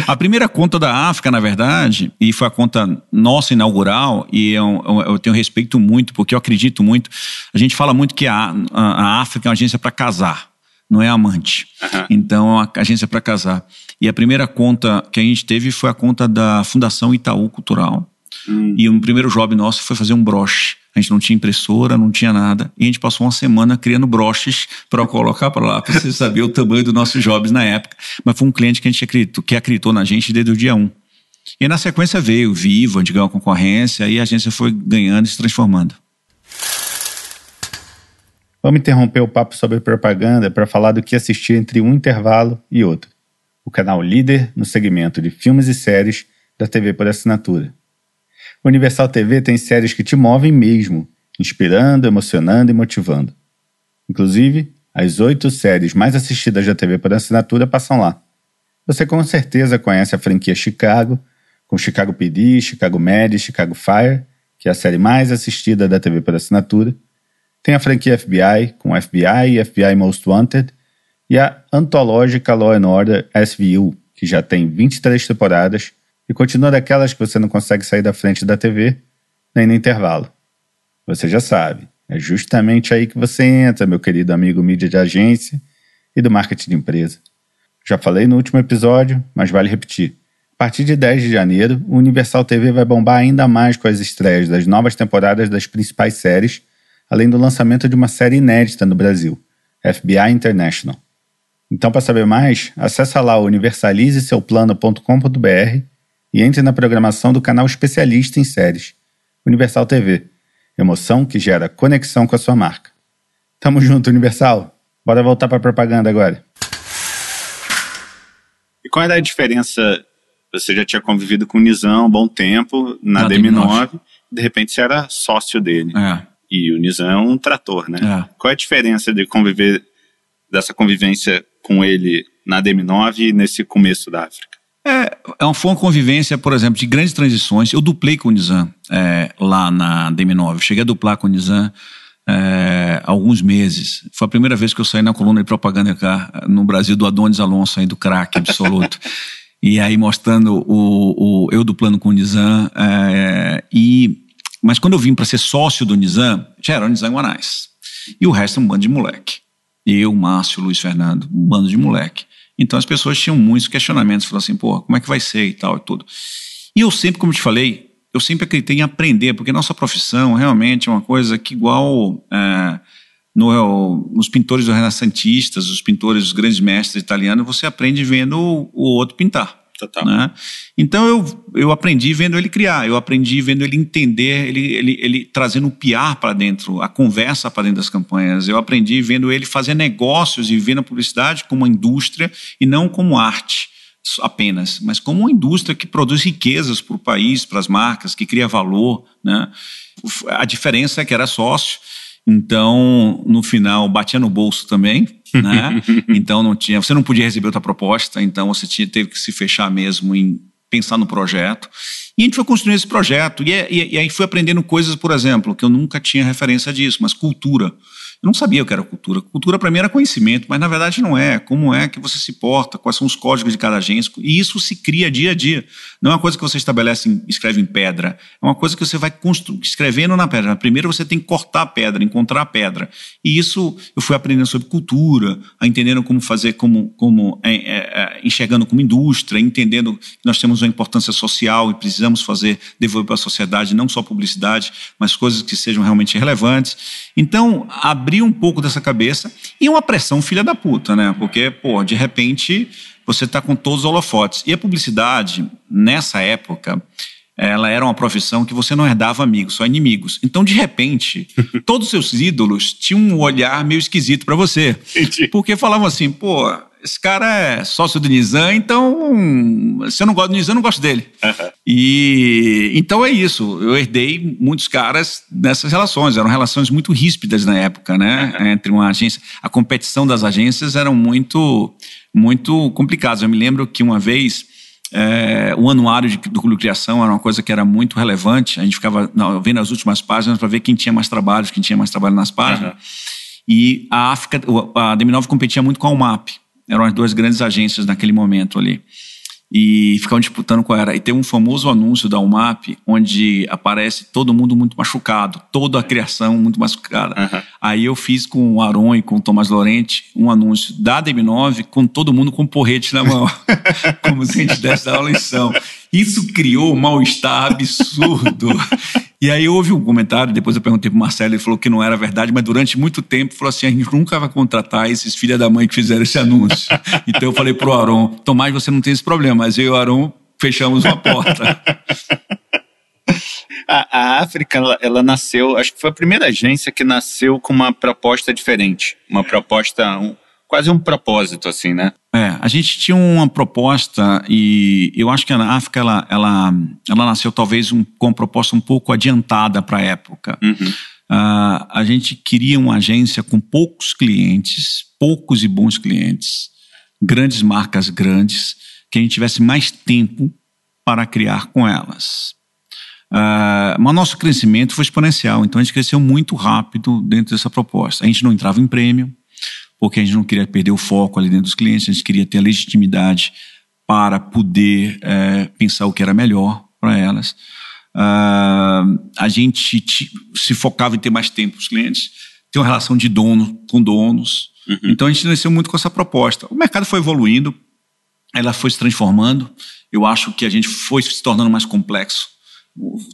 A primeira conta da África, na verdade, e foi a conta nossa inaugural, e eu, eu, tenho respeito muito, porque eu acredito muito. A gente fala muito que a, a, a África é uma agência para casar, não é amante. Uhum. Então, a agência para casar. E a primeira conta que a gente teve foi a conta da Fundação Itaú Cultural. Hum. E o primeiro job nosso foi fazer um broche. A gente não tinha impressora, não tinha nada. E a gente passou uma semana criando broches para colocar para lá, para você saber o tamanho dos nossos jobs na época. Mas foi um cliente que a gente acreditou, que acreditou na gente desde o dia 1. E na sequência veio Vivo, onde ganhou a concorrência, e a agência foi ganhando e se transformando. Vamos interromper o papo sobre propaganda para falar do que assistir entre um intervalo e outro. O canal líder no segmento de filmes e séries da TV por assinatura. Universal TV tem séries que te movem mesmo, inspirando, emocionando e motivando. Inclusive, as oito séries mais assistidas da TV por assinatura passam lá. Você com certeza conhece a franquia Chicago, com Chicago PD, Chicago Med, Chicago Fire, que é a série mais assistida da TV por assinatura. Tem a franquia FBI, com FBI e FBI Most Wanted, e a antológica Law Order SVU, que já tem 23 temporadas e continua daquelas que você não consegue sair da frente da TV nem no intervalo. Você já sabe, é justamente aí que você entra, meu querido amigo mídia de agência e do marketing de empresa. Já falei no último episódio, mas vale repetir. A partir de 10 de janeiro, o Universal TV vai bombar ainda mais com as estreias das novas temporadas das principais séries, além do lançamento de uma série inédita no Brasil, FBI International. Então, para saber mais, acessa lá universalizeseuplano.com.br e entre na programação do canal especialista em séries, Universal TV. Emoção que gera conexão com a sua marca. Tamo junto, Universal. Bora voltar para propaganda agora. E qual era a diferença? Você já tinha convivido com o Nizam um bom tempo na, na DM9, de repente você era sócio dele. É. E o Nizam é um trator, né? É. Qual é a diferença de conviver, dessa convivência com ele na DM9 e nesse começo da África? É, é uma, foi uma convivência, por exemplo, de grandes transições. Eu duplei com o Nizam é, lá na DM9. cheguei a duplar com o Nizam é, alguns meses. Foi a primeira vez que eu saí na coluna de propaganda cá, no Brasil do Adonis Alonso, aí do craque absoluto. e aí mostrando o, o, eu duplando com o Nizam. É, e, mas quando eu vim para ser sócio do Nizam, já era o Nizam Guanais. E o resto é um bando de moleque. Eu, Márcio, Luiz Fernando, um bando de moleque. Então as pessoas tinham muitos questionamentos, falavam assim, pô, como é que vai ser e tal e tudo. E eu sempre, como te falei, eu sempre acreditei em aprender, porque nossa profissão realmente é uma coisa que igual é, no, nos pintores renascentistas, os pintores, os grandes mestres italianos, você aprende vendo o, o outro pintar. Total. Né? Então eu, eu aprendi vendo ele criar, eu aprendi vendo ele entender, ele, ele, ele trazendo o PR para dentro, a conversa para dentro das campanhas. Eu aprendi vendo ele fazer negócios e vendo a publicidade como uma indústria e não como arte apenas, mas como uma indústria que produz riquezas para o país, para as marcas, que cria valor. Né? A diferença é que era sócio, então no final batia no bolso também né? então não tinha, você não podia receber outra proposta, então você tinha teve que se fechar mesmo em pensar no projeto. E a gente foi construindo esse projeto. E, e, e aí foi aprendendo coisas, por exemplo, que eu nunca tinha referência disso, mas cultura. Eu não sabia o que era cultura. Cultura para mim era conhecimento, mas na verdade não é. Como é que você se porta, quais são os códigos de cada agência. E isso se cria dia a dia. Não é uma coisa que você estabelece, escreve em pedra. É uma coisa que você vai escrevendo na pedra. Primeiro você tem que cortar a pedra, encontrar a pedra. E isso eu fui aprendendo sobre cultura, entendendo como fazer, como, como é, é, é, enxergando como indústria, entendendo que nós temos uma importância social e precisamos fazer, devolver para a sociedade não só publicidade, mas coisas que sejam realmente relevantes. Então, abrir abrir um pouco dessa cabeça e uma pressão filha da puta, né? Porque, pô, de repente você está com todos os holofotes. E a publicidade, nessa época, ela era uma profissão que você não herdava amigos, só inimigos. Então, de repente, todos os seus ídolos tinham um olhar meio esquisito para você. Entendi. Porque falavam assim, pô, esse cara é sócio do Nizam, então se eu não gosto do Nizam, eu não gosto dele. Uhum. E então é isso. Eu herdei muitos caras nessas relações. Eram relações muito ríspidas na época, né? Uhum. Entre uma agência, a competição das agências eram muito, muito complicadas. Eu me lembro que uma vez é, o anuário de, do Clube Criação era uma coisa que era muito relevante. A gente ficava não, vendo as últimas páginas para ver quem tinha mais trabalhos, quem tinha mais trabalho nas páginas. Uhum. E a África, a DM9 competia muito com a UMAP. Eram as duas grandes agências naquele momento ali. E ficavam disputando qual era. E tem um famoso anúncio da UMAP, onde aparece todo mundo muito machucado, toda a criação muito machucada. Uhum. Aí eu fiz com o Aron e com o Tomás Lorente um anúncio da DM9 com todo mundo com porrete na mão, como se a gente desse dar uma lição. Isso criou um mal-estar absurdo. E aí houve um comentário, depois eu perguntei pro Marcelo, ele falou que não era verdade, mas durante muito tempo falou assim: a gente nunca vai contratar esses filhos da mãe que fizeram esse anúncio. então eu falei pro Aron: Tomás, você não tem esse problema, mas eu e o Aron fechamos uma porta. A, a, África, ela, ela, nasceu, acho que foi a primeira agência que nasceu com uma proposta diferente. Uma proposta, um, quase um propósito, assim, né? É, a gente tinha uma proposta e eu acho que a África ela, ela, ela nasceu talvez um, com uma proposta um pouco adiantada para a época. Uhum. Uh, a gente queria uma agência com poucos clientes, poucos e bons clientes, grandes marcas grandes, que a gente tivesse mais tempo para criar com elas. Uh, mas nosso crescimento foi exponencial, então a gente cresceu muito rápido dentro dessa proposta. A gente não entrava em prêmio, porque a gente não queria perder o foco ali dentro dos clientes, a gente queria ter a legitimidade para poder é, pensar o que era melhor para elas. Uh, a gente se focava em ter mais tempo com os clientes, ter uma relação de dono com donos. Uhum. Então a gente nasceu muito com essa proposta. O mercado foi evoluindo, ela foi se transformando. Eu acho que a gente foi se tornando mais complexo,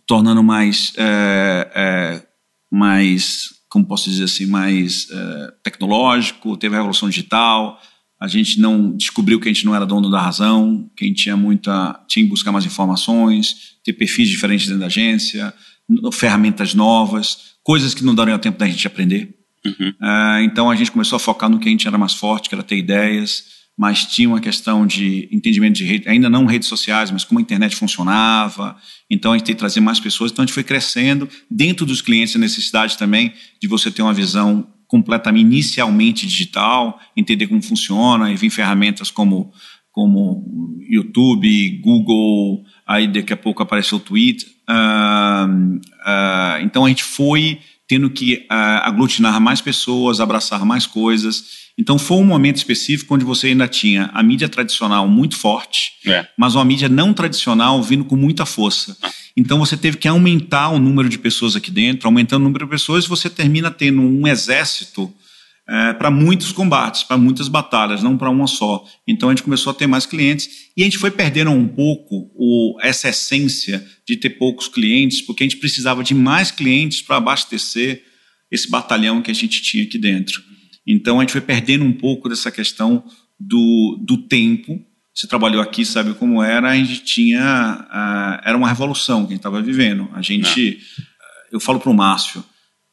tornando mais, é, é, mais como posso dizer assim, mais uh, tecnológico, teve a revolução digital, a gente não descobriu que a gente não era dono da razão, que a gente tinha muita, tinha que buscar mais informações, ter perfis diferentes dentro da agência, ferramentas novas, coisas que não daria tempo da gente aprender. Uhum. Uh, então a gente começou a focar no que a gente era mais forte, que era ter ideias, mas tinha uma questão de entendimento de rede, ainda não redes sociais, mas como a internet funcionava. Então a gente tem que trazer mais pessoas. Então a gente foi crescendo dentro dos clientes a necessidade também de você ter uma visão completamente inicialmente digital, entender como funciona e vir ferramentas como como YouTube, Google, aí daqui a pouco apareceu o Twitter. Uh, uh, então a gente foi tendo que uh, aglutinar mais pessoas, abraçar mais coisas então foi um momento específico onde você ainda tinha a mídia tradicional muito forte, é. mas uma mídia não tradicional vindo com muita força. Ah. Então você teve que aumentar o número de pessoas aqui dentro, aumentando o número de pessoas, você termina tendo um exército é, para muitos combates, para muitas batalhas, não para uma só. Então a gente começou a ter mais clientes e a gente foi perdendo um pouco o, essa essência de ter poucos clientes, porque a gente precisava de mais clientes para abastecer esse batalhão que a gente tinha aqui dentro. Então a gente foi perdendo um pouco dessa questão do, do tempo. Você trabalhou aqui, sabe como era? A gente tinha. Uh, era uma revolução que a gente estava vivendo. A gente. Uh, eu falo para o Márcio,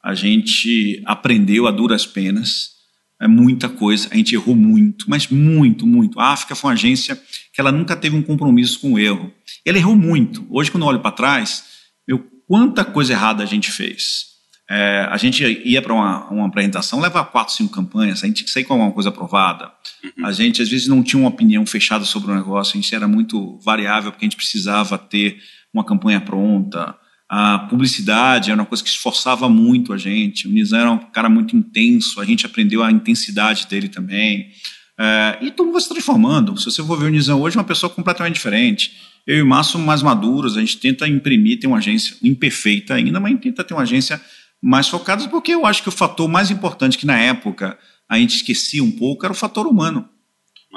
a gente aprendeu a duras penas. É muita coisa, a gente errou muito, mas muito, muito. A África foi uma agência que ela nunca teve um compromisso com o erro. Ela errou muito. Hoje, quando eu olho para trás, meu, quanta coisa errada a gente fez. É, a gente ia para uma, uma, apresentação, leva quatro, cinco campanhas, a gente tinha que sair com alguma coisa aprovada. Uhum. A gente, às vezes, não tinha uma opinião fechada sobre o negócio, a gente era muito variável, porque a gente precisava ter uma campanha pronta. A publicidade era uma coisa que esforçava muito a gente. O Nizam era um cara muito intenso, a gente aprendeu a intensidade dele também. É, e tudo vai se transformando. Se você for ver o Nizam hoje, é uma pessoa completamente diferente. Eu e o Márcio mais maduros, a gente tenta imprimir, ter uma agência imperfeita ainda, mas tenta ter uma agência mais focada, porque eu acho que o fator mais importante que na época a gente esquecia um pouco era o fator humano.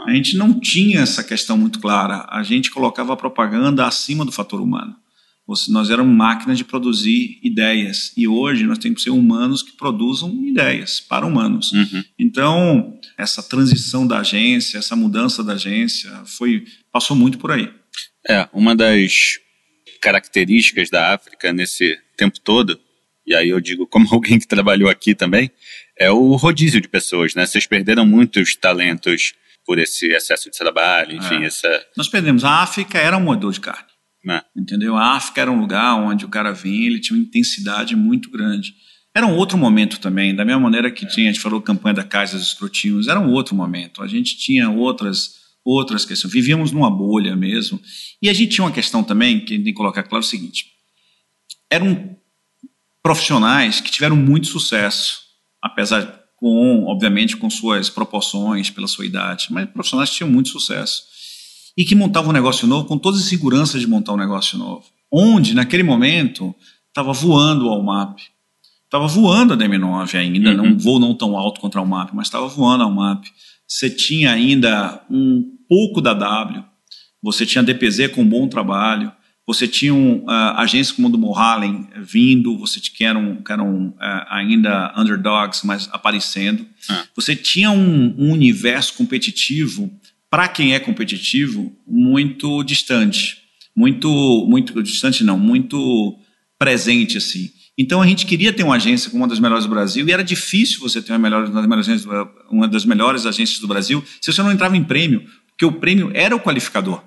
A gente não tinha essa questão muito clara. A gente colocava a propaganda acima do fator humano. Nós éramos máquinas de produzir ideias. E hoje nós temos que ser humanos que produzam ideias para humanos. Uhum. Então, essa transição da agência, essa mudança da agência, foi passou muito por aí. É, uma das características da África nesse tempo todo, e aí eu digo como alguém que trabalhou aqui também, é o rodízio de pessoas, né? Vocês perderam muitos talentos por esse excesso de trabalho, enfim, é. essa... Nós perdemos. A África era um moedor de carne. É. Entendeu? A África era um lugar onde o cara vinha, ele tinha uma intensidade muito grande. Era um outro momento também, da mesma maneira que tinha, a gente falou campanha da Casa dos Escrotinhos, era um outro momento. A gente tinha outras outras questões. Vivíamos numa bolha mesmo. E a gente tinha uma questão também, que tem que colocar claro o seguinte: eram profissionais que tiveram muito sucesso, apesar com, obviamente, com suas proporções, pela sua idade, mas profissionais que tinham muito sucesso e que montavam um negócio novo com todas as seguranças de montar um negócio novo. Onde, naquele momento, estava voando o Almap. Estava voando a DM9 ainda, uhum. não voo não tão alto contra o Almap, mas estava voando a Almap. Você tinha ainda um pouco da W, você tinha a DPZ com um bom trabalho, você tinha um, uh, agências como a do Mulholland vindo, você que eram, que eram uh, ainda underdogs, mas aparecendo. Ah. Você tinha um, um universo competitivo, para quem é competitivo, muito distante. Muito, muito distante não, muito presente assim. Então a gente queria ter uma agência como uma das melhores do Brasil e era difícil você ter uma, melhor, uma, das, melhores, uma das melhores agências do Brasil se você não entrava em prêmio, porque o prêmio era o qualificador.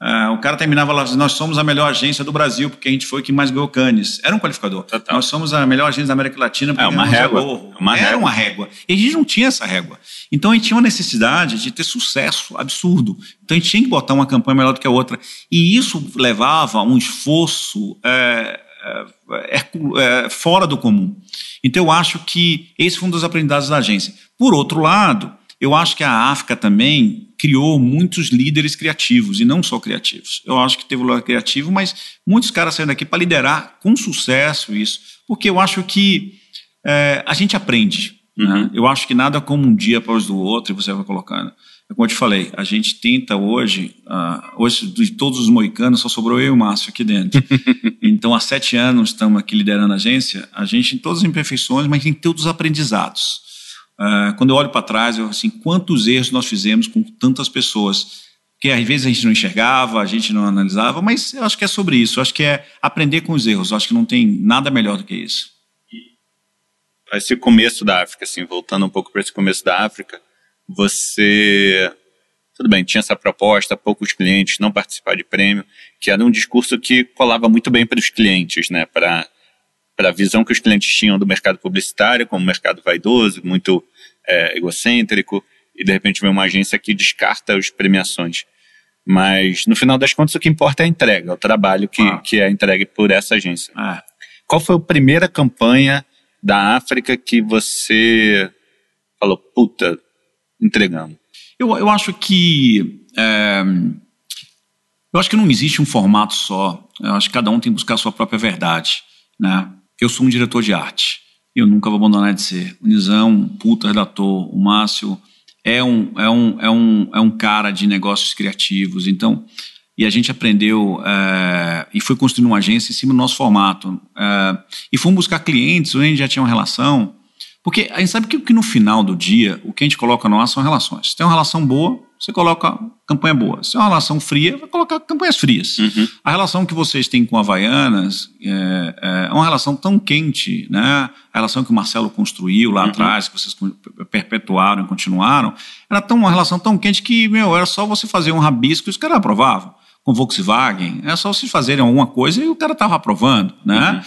Uh, o cara terminava lá, nós somos a melhor agência do Brasil, porque a gente foi quem mais ganhou canes. Era um qualificador. Total. Nós somos a melhor agência da América Latina, porque é uma régua. Uma Era régua. uma régua. E a gente não tinha essa régua. Então a gente tinha uma necessidade de ter sucesso absurdo. Então a gente tinha que botar uma campanha melhor do que a outra. E isso levava um esforço é, é, é, é fora do comum. Então eu acho que esse foi um dos aprendizados da agência. Por outro lado, eu acho que a África também criou muitos líderes criativos, e não só criativos. Eu acho que teve o lado criativo, mas muitos caras saíram daqui para liderar com sucesso isso, porque eu acho que é, a gente aprende. Né? Uhum. Eu acho que nada como um dia após do outro e você vai colocando. É como eu te falei, a gente tenta hoje, uh, hoje de todos os moicanos, só sobrou eu e o Márcio aqui dentro. então, há sete anos estamos aqui liderando a agência, a gente tem todas as imperfeições, mas tem todos os aprendizados. Uh, quando eu olho para trás, eu assim, quantos erros nós fizemos com tantas pessoas que às vezes a gente não enxergava, a gente não analisava, mas eu acho que é sobre isso. Eu acho que é aprender com os erros. Eu acho que não tem nada melhor do que isso. Esse começo da África, assim, voltando um pouco para esse começo da África, você tudo bem, tinha essa proposta, poucos clientes, não participar de prêmio, que era um discurso que colava muito bem para os clientes, né, para para a visão que os clientes tinham do mercado publicitário como um mercado vaidoso, muito é, egocêntrico, e de repente vem uma agência que descarta as premiações. Mas, no final das contas, o que importa é a entrega, o trabalho que, ah. que é entregue por essa agência. Ah. Qual foi a primeira campanha da África que você falou, puta, entregamos? Eu, eu acho que. É, eu acho que não existe um formato só. Eu acho que cada um tem que buscar a sua própria verdade. Né? Eu sou um diretor de arte. Eu nunca vou abandonar de ser. O Nizam, puta redator. O Márcio é um, é um, é um, é um cara de negócios criativos. Então, e a gente aprendeu é, e foi construindo uma agência em cima do nosso formato. É, e fomos buscar clientes onde a gente já tinha uma relação. Porque a gente sabe que, que no final do dia, o que a gente coloca no ar são relações. Tem uma relação boa, você coloca campanha boa. Se é uma relação fria, vai colocar campanhas frias. Uhum. A relação que vocês têm com a Havaianas é, é, uma relação tão quente, né? A relação que o Marcelo construiu lá uhum. atrás, que vocês perpetuaram e continuaram, era tão, uma relação tão quente que, meu, era só você fazer um rabisco e os caras aprovavam. Com Volkswagen, era só vocês fazerem alguma coisa e o cara estava aprovando, né? Uhum.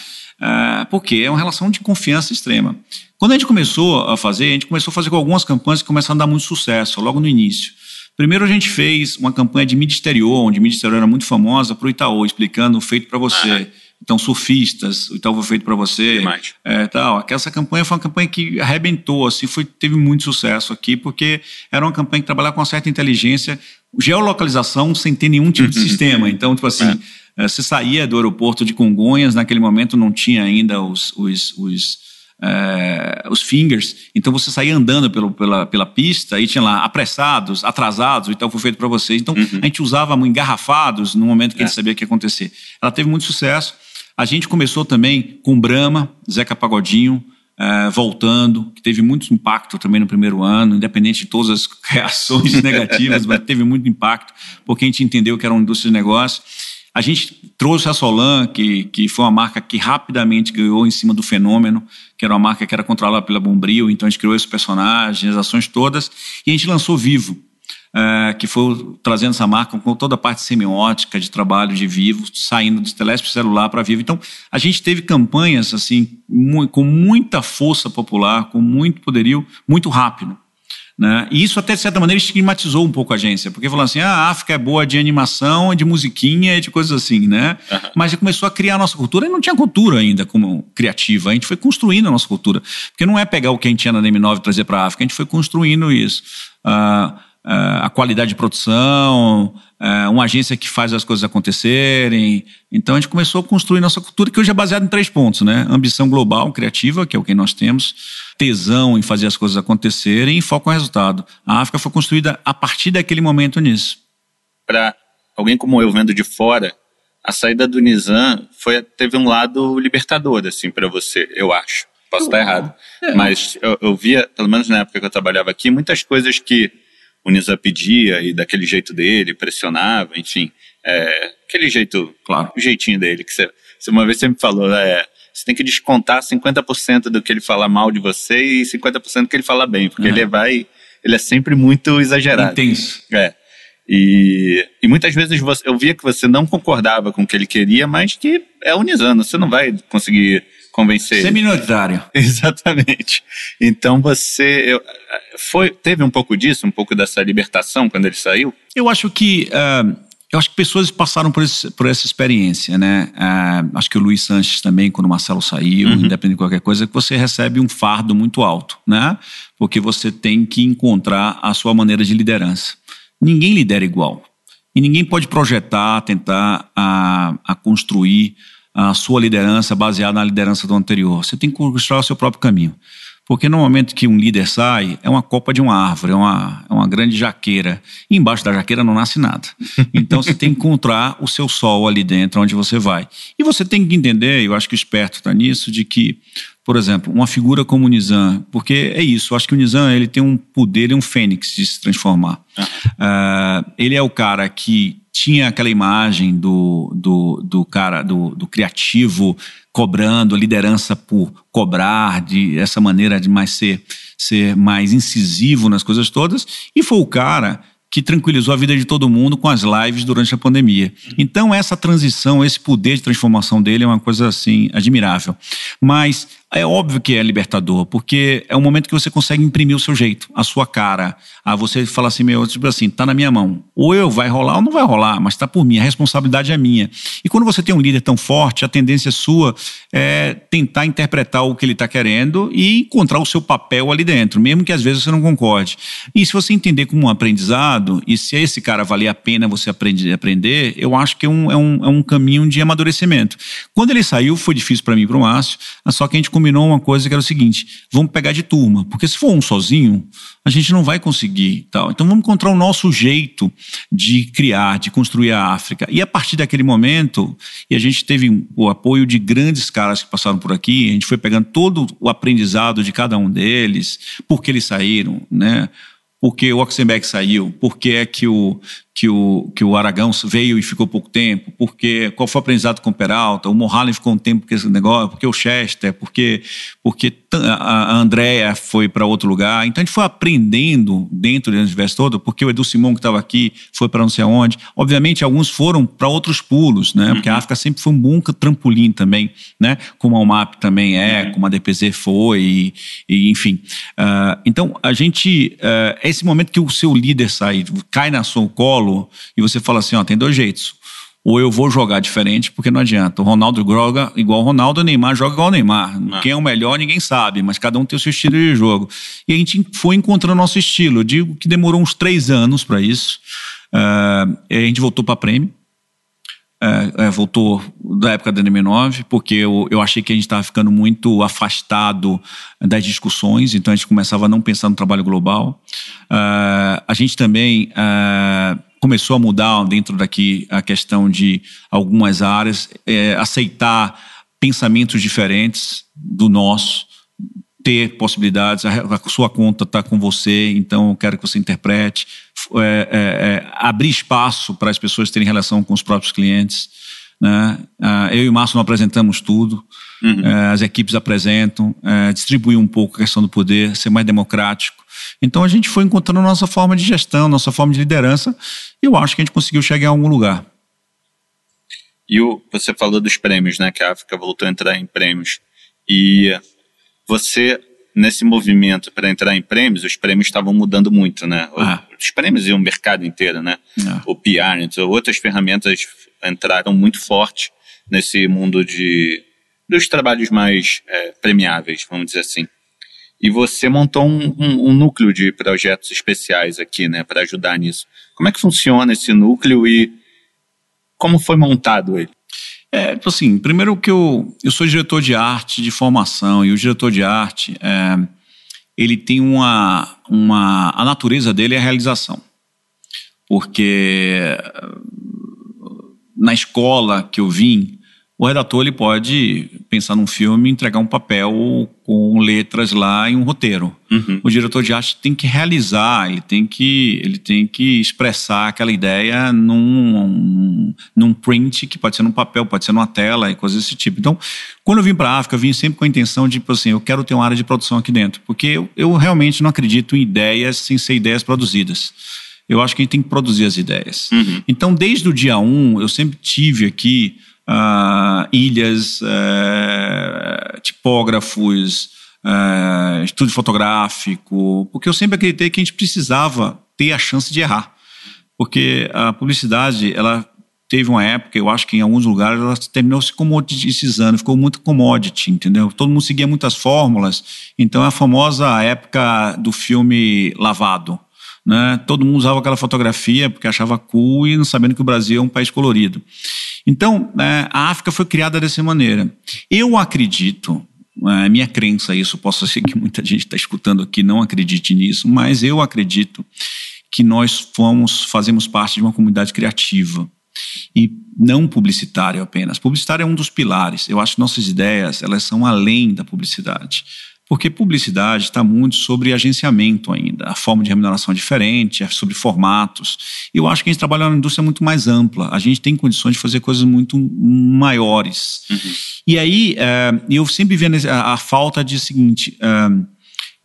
É, porque é uma relação de confiança extrema. Quando a gente começou a fazer, a gente começou a fazer com algumas campanhas que começaram a dar muito sucesso logo no início. Primeiro a gente fez uma campanha de mídia exterior, onde mídia exterior era muito famosa, para o Itaú, explicando o feito para você. Ah, então, surfistas, o Itaú foi feito para você. É, tal. Essa campanha foi uma campanha que arrebentou, assim, foi, teve muito sucesso aqui, porque era uma campanha que trabalhava com uma certa inteligência, geolocalização sem ter nenhum tipo de sistema. Então, tipo assim, é. você saía do aeroporto de Congonhas, naquele momento não tinha ainda os, os, os é, os fingers. Então você saía andando pelo, pela, pela pista e tinha lá apressados, atrasados, então foi feito para vocês. Então uhum. a gente usava engarrafados no momento que é. a gente sabia que ia acontecer. Ela teve muito sucesso. A gente começou também com Brahma, Zeca Pagodinho, é, voltando, que teve muito impacto também no primeiro ano, independente de todas as reações negativas, mas teve muito impacto, porque a gente entendeu que era uma indústria de negócio. A gente trouxe a Solan, que, que foi uma marca que rapidamente ganhou em cima do fenômeno, que era uma marca que era controlada pela Bombril, então a gente criou esse personagem, as ações todas, e a gente lançou Vivo, é, que foi trazendo essa marca com toda a parte semiótica de trabalho de Vivo, saindo do Telesp celular para Vivo. Então, a gente teve campanhas assim com muita força popular, com muito poderio, muito rápido. Né? E isso até de certa maneira estigmatizou um pouco a agência, porque falou assim, ah, a África é boa de animação, de musiquinha, de coisas assim, né? Uhum. Mas começou a criar a nossa cultura e não tinha cultura ainda como criativa, a gente foi construindo a nossa cultura, porque não é pegar o que a gente tinha na DM9 e trazer para a África, a gente foi construindo isso. Uh, a qualidade de produção, uma agência que faz as coisas acontecerem. Então a gente começou a construir nossa cultura, que hoje é baseada em três pontos, né? Ambição global, criativa, que é o que nós temos, tesão em fazer as coisas acontecerem e foco no resultado. A África foi construída a partir daquele momento nisso. Para alguém como eu vendo de fora, a saída do Nizam foi, teve um lado libertador, assim, para você, eu acho. Posso estar errado. É. Mas eu, eu via, pelo menos na época que eu trabalhava aqui, muitas coisas que o Nizam pedia e daquele jeito dele, pressionava, enfim. É, aquele jeito, claro. o jeitinho dele, que você, você uma vez você me falou, é, você tem que descontar 50% do que ele fala mal de você e 50% do que ele fala bem, porque uhum. ele vai, ele é sempre muito exagerado. Intenso. É. E, e muitas vezes você, eu via que você não concordava com o que ele queria, mas que é unisano, você não vai conseguir convencer. Ser minoritário. Exatamente. Então você eu, foi teve um pouco disso, um pouco dessa libertação quando ele saiu. Eu acho que uh, eu acho que pessoas passaram por, esse, por essa experiência, né? Uh, acho que o Luiz Sanches também, quando o Marcelo saiu, uhum. independente de qualquer coisa, que você recebe um fardo muito alto, né? Porque você tem que encontrar a sua maneira de liderança. Ninguém lidera igual. E ninguém pode projetar, tentar a, a construir a sua liderança baseada na liderança do anterior. Você tem que construir o seu próprio caminho. Porque no momento que um líder sai, é uma copa de uma árvore, é uma, é uma grande jaqueira. E embaixo da jaqueira não nasce nada. Então você tem que encontrar o seu sol ali dentro, onde você vai. E você tem que entender, eu acho que o esperto está nisso, de que, por exemplo, uma figura como o Nizam, porque é isso, eu acho que o Nizam ele tem um poder, ele é um fênix de se transformar. Uh, ele é o cara que tinha aquela imagem do, do, do cara, do, do criativo cobrando, a liderança por cobrar, de essa maneira de mais ser, ser mais incisivo nas coisas todas, e foi o cara que tranquilizou a vida de todo mundo com as lives durante a pandemia. Então essa transição, esse poder de transformação dele é uma coisa assim admirável. Mas é óbvio que é libertador, porque é um momento que você consegue imprimir o seu jeito, a sua cara. A você fala assim, meu, tipo assim, tá na minha mão. Ou eu vai rolar ou não vai rolar, mas tá por mim, a responsabilidade é minha. E quando você tem um líder tão forte, a tendência sua é tentar interpretar o que ele está querendo e encontrar o seu papel ali dentro, mesmo que às vezes você não concorde. E se você entender como um aprendizado, e se esse cara valer a pena você aprender, aprender eu acho que é um, é, um, é um caminho de amadurecimento. Quando ele saiu, foi difícil para mim e para o Márcio, só que a gente combinou uma coisa que era o seguinte: vamos pegar de turma, porque se for um sozinho, a gente não vai conseguir. Tal. Então vamos encontrar o nosso jeito de criar, de construir a África. E a partir daquele momento, e a gente teve o apoio de grandes caras que passaram por aqui, a gente foi pegando todo o aprendizado de cada um deles, por que eles saíram, né? Por que o Oxenberg saiu? Por que é que o, que o, que o Aragão veio e ficou pouco tempo, porque qual foi o aprendizado com o Peralta, o Mohalen ficou um tempo com esse negócio, porque o Chester, porque, porque a Andrea foi para outro lugar. Então a gente foi aprendendo dentro do universo todo, porque o Edu Simão que estava aqui foi para não sei aonde. Obviamente alguns foram para outros pulos, né? Porque a uhum. África sempre foi um bom trampolim também, né? Como a UMAP também é, uhum. como a DPZ foi, e, e enfim. Uh, então a gente, uh, esse momento que o seu líder sai, cai na seu colo e você fala assim, ó, tem dois jeitos. Ou eu vou jogar diferente, porque não adianta. O Ronaldo joga igual o Ronaldo, o Neymar joga igual o Neymar. Não. Quem é o melhor, ninguém sabe, mas cada um tem o seu estilo de jogo. E a gente foi encontrando nosso estilo. Eu digo que demorou uns três anos para isso. Uh, a gente voltou para prêmio é, é, voltou da época da NM9, porque eu, eu achei que a gente estava ficando muito afastado das discussões, então a gente começava a não pensar no trabalho global. Uh, a gente também uh, começou a mudar dentro daqui a questão de algumas áreas, é, aceitar pensamentos diferentes do nosso, ter possibilidades, a, sua conta está com você, então eu quero que você interprete, é, é, é, abrir espaço para as pessoas terem relação com os próprios clientes. Né? Ah, eu e o Márcio não apresentamos tudo, uhum. É, as equipes apresentam, é, distribuir um pouco a questão do poder, ser mais democrático. Então a gente foi encontrando nossa forma de gestão, nossa forma de liderança, e eu acho que a gente conseguiu chegar a algum lugar. E o, você falou dos prêmios, né? Que a África voltou a entrar em prêmios. E você nesse movimento para entrar em prêmios, os prêmios estavam mudando muito, né? Ah. Os prêmios e o mercado inteiro, né? Ah. O PR, então, outras ferramentas entraram muito forte nesse mundo de dos trabalhos mais é, premiáveis, vamos dizer assim. E você montou um, um, um núcleo de projetos especiais aqui, né, para ajudar nisso. Como é que funciona esse núcleo e como foi montado ele? É, tipo assim, primeiro que eu, eu sou diretor de arte de formação e o diretor de arte, é, ele tem uma, uma... A natureza dele é a realização. Porque na escola que eu vim, o redator ele pode pensar num filme e entregar um papel com letras lá e um roteiro. Uhum. O diretor de arte tem que realizar, ele tem que, ele tem que expressar aquela ideia num, num print, que pode ser num papel, pode ser numa tela e coisas desse tipo. Então, quando eu vim para a África, eu vim sempre com a intenção de, tipo assim, eu quero ter uma área de produção aqui dentro, porque eu, eu realmente não acredito em ideias sem ser ideias produzidas. Eu acho que a gente tem que produzir as ideias. Uhum. Então, desde o dia 1, um, eu sempre tive aqui uh, ilhas, uh, tipógrafos, uh, estúdio fotográfico, porque eu sempre acreditei que a gente precisava ter a chance de errar. Porque a publicidade, ela teve uma época, eu acho que em alguns lugares ela terminou se comoditizando, ficou muito commodity, entendeu? Todo mundo seguia muitas fórmulas, então é a famosa época do filme lavado. Né? Todo mundo usava aquela fotografia porque achava cool e não sabendo que o Brasil é um país colorido. Então, é, a África foi criada dessa maneira. Eu acredito, é minha crença isso, posso ser que muita gente está escutando aqui não acredite nisso, mas eu acredito que nós fomos, fazemos parte de uma comunidade criativa e não publicitária apenas. Publicitário é um dos pilares. Eu acho que nossas ideias elas são além da publicidade. Porque publicidade está muito sobre agenciamento ainda, a forma de remuneração é diferente, é sobre formatos. Eu acho que a gente trabalha numa indústria muito mais ampla, a gente tem condições de fazer coisas muito maiores. Uhum. E aí, é, eu sempre vi a, a falta de seguinte. É,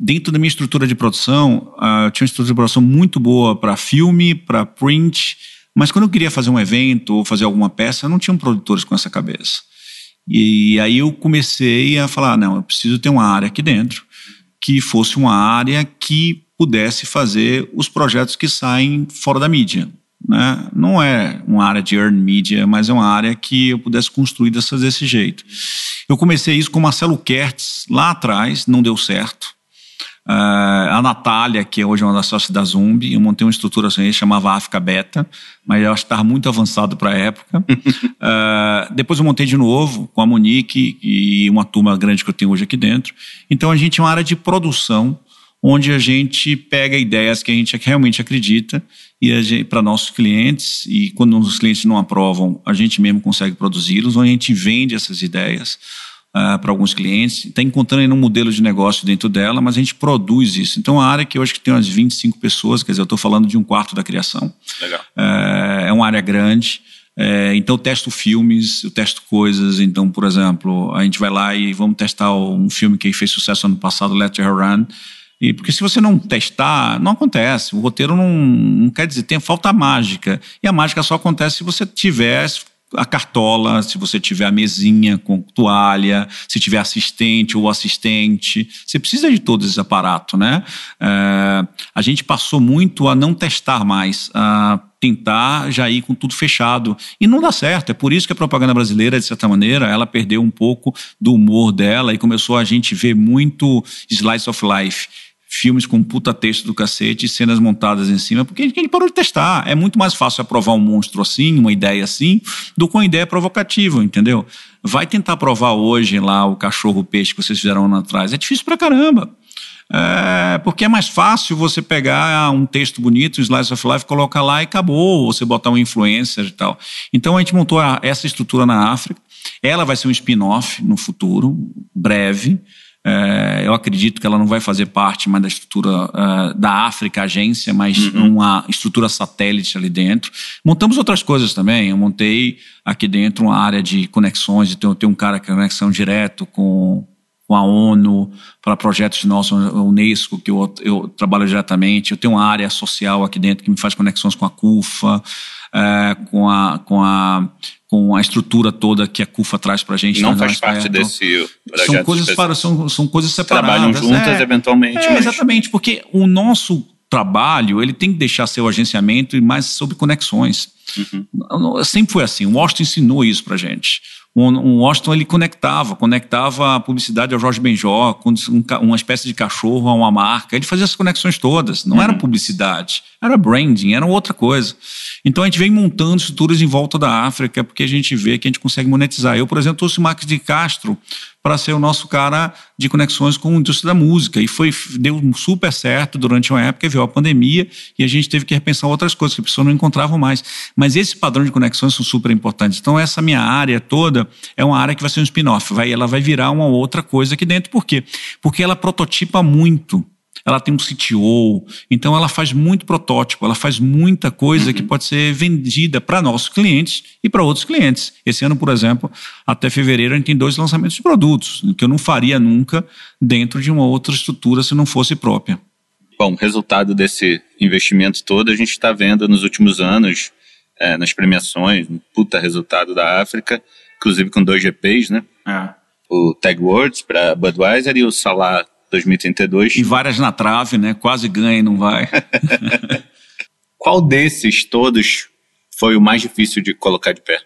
dentro da minha estrutura de produção, eu tinha uma estrutura de produção muito boa para filme, para print, mas quando eu queria fazer um evento ou fazer alguma peça, não tinham produtores com essa cabeça. E aí eu comecei a falar, não, eu preciso ter uma área aqui dentro que fosse uma área que pudesse fazer os projetos que saem fora da mídia. Né? Não é uma área de earn media, mas é uma área que eu pudesse construir dessa, desse jeito. Eu comecei isso com Marcelo Kertz lá atrás, não deu certo. Uh, a Natália, que é hoje uma das sócias da Zumbi, eu montei uma estrutura assim, chamava África Beta, mas eu acho que estava muito avançado para a época. uh, depois eu montei de novo com a Monique e uma turma grande que eu tenho hoje aqui dentro. Então a gente é uma área de produção onde a gente pega ideias que a gente realmente acredita e para nossos clientes e quando os clientes não aprovam, a gente mesmo consegue produzi-los, onde a gente vende essas ideias uh, para alguns clientes, está encontrando aí um modelo de negócio dentro dela, mas a gente produz isso. Então, a área que hoje que tem umas 25 pessoas, quer dizer, eu estou falando de um quarto da criação. Legal. Uh, é uma área grande. É, então, eu testo filmes, eu testo coisas. Então, por exemplo, a gente vai lá e vamos testar um filme que fez sucesso ano passado, Let Her Run. E, porque se você não testar, não acontece. O roteiro não, não quer dizer, tem falta mágica. E a mágica só acontece se você tiver a cartola, se você tiver a mesinha com toalha, se tiver assistente ou assistente, você precisa de todo esse aparato, né? É, a gente passou muito a não testar mais, a tentar já ir com tudo fechado e não dá certo. É por isso que a propaganda brasileira, de certa maneira, ela perdeu um pouco do humor dela e começou a gente ver muito slice of life filmes com puta texto do cacete e cenas montadas em cima, porque a gente parou de testar. É muito mais fácil aprovar um monstro assim, uma ideia assim, do que uma ideia provocativa, entendeu? Vai tentar provar hoje lá o cachorro-peixe que vocês fizeram ano atrás. É difícil pra caramba. É, porque é mais fácil você pegar um texto bonito, um slice of life, colocar lá e acabou, ou você botar um influencer e tal. Então a gente montou essa estrutura na África. Ela vai ser um spin-off no futuro, breve. É, eu acredito que ela não vai fazer parte mais da estrutura uh, da África agência, mas uhum. uma estrutura satélite ali dentro. Montamos outras coisas também. Eu montei aqui dentro uma área de conexões. Então, eu tenho um cara que é conexão direto com, com a ONU, para projetos nossos, a Unesco, que eu, eu trabalho diretamente. Eu tenho uma área social aqui dentro que me faz conexões com a CUFA, é, com, a, com a com a estrutura toda que a CUFA traz para a gente. Não faz parte perto. desse projeto. São coisas, para, são, são coisas separadas. Trabalham juntas, é, eventualmente. É, mas... Exatamente, porque o nosso trabalho ele tem que deixar seu agenciamento e mais sobre conexões. Uhum. Sempre foi assim. O Washington ensinou isso para gente. O Washington ele conectava, conectava a publicidade ao Jorge Benjó, com uma espécie de cachorro a uma marca. Ele fazia essas conexões todas. Não uhum. era publicidade, era branding, era outra coisa. Então a gente vem montando estruturas em volta da África porque a gente vê que a gente consegue monetizar. Eu, por exemplo, trouxe o Max de Castro para ser o nosso cara de conexões com a indústria da música. E foi, deu super certo durante uma época, veio a pandemia e a gente teve que repensar outras coisas que as pessoas não encontravam mais. Mas esse padrão de conexões são super importantes. Então, essa minha área toda é uma área que vai ser um spin-off. Vai, ela vai virar uma outra coisa aqui dentro. Por quê? Porque ela prototipa muito ela tem um CTO, então ela faz muito protótipo, ela faz muita coisa uhum. que pode ser vendida para nossos clientes e para outros clientes. Esse ano, por exemplo, até fevereiro a gente tem dois lançamentos de produtos, que eu não faria nunca dentro de uma outra estrutura se não fosse própria. Bom, resultado desse investimento todo, a gente está vendo nos últimos anos, é, nas premiações, um puta resultado da África, inclusive com dois GPs, né? É. O Tag Words para Budweiser e o Salah 2032. E várias na trave, né? Quase ganha e não vai. Qual desses todos foi o mais difícil de colocar de pé?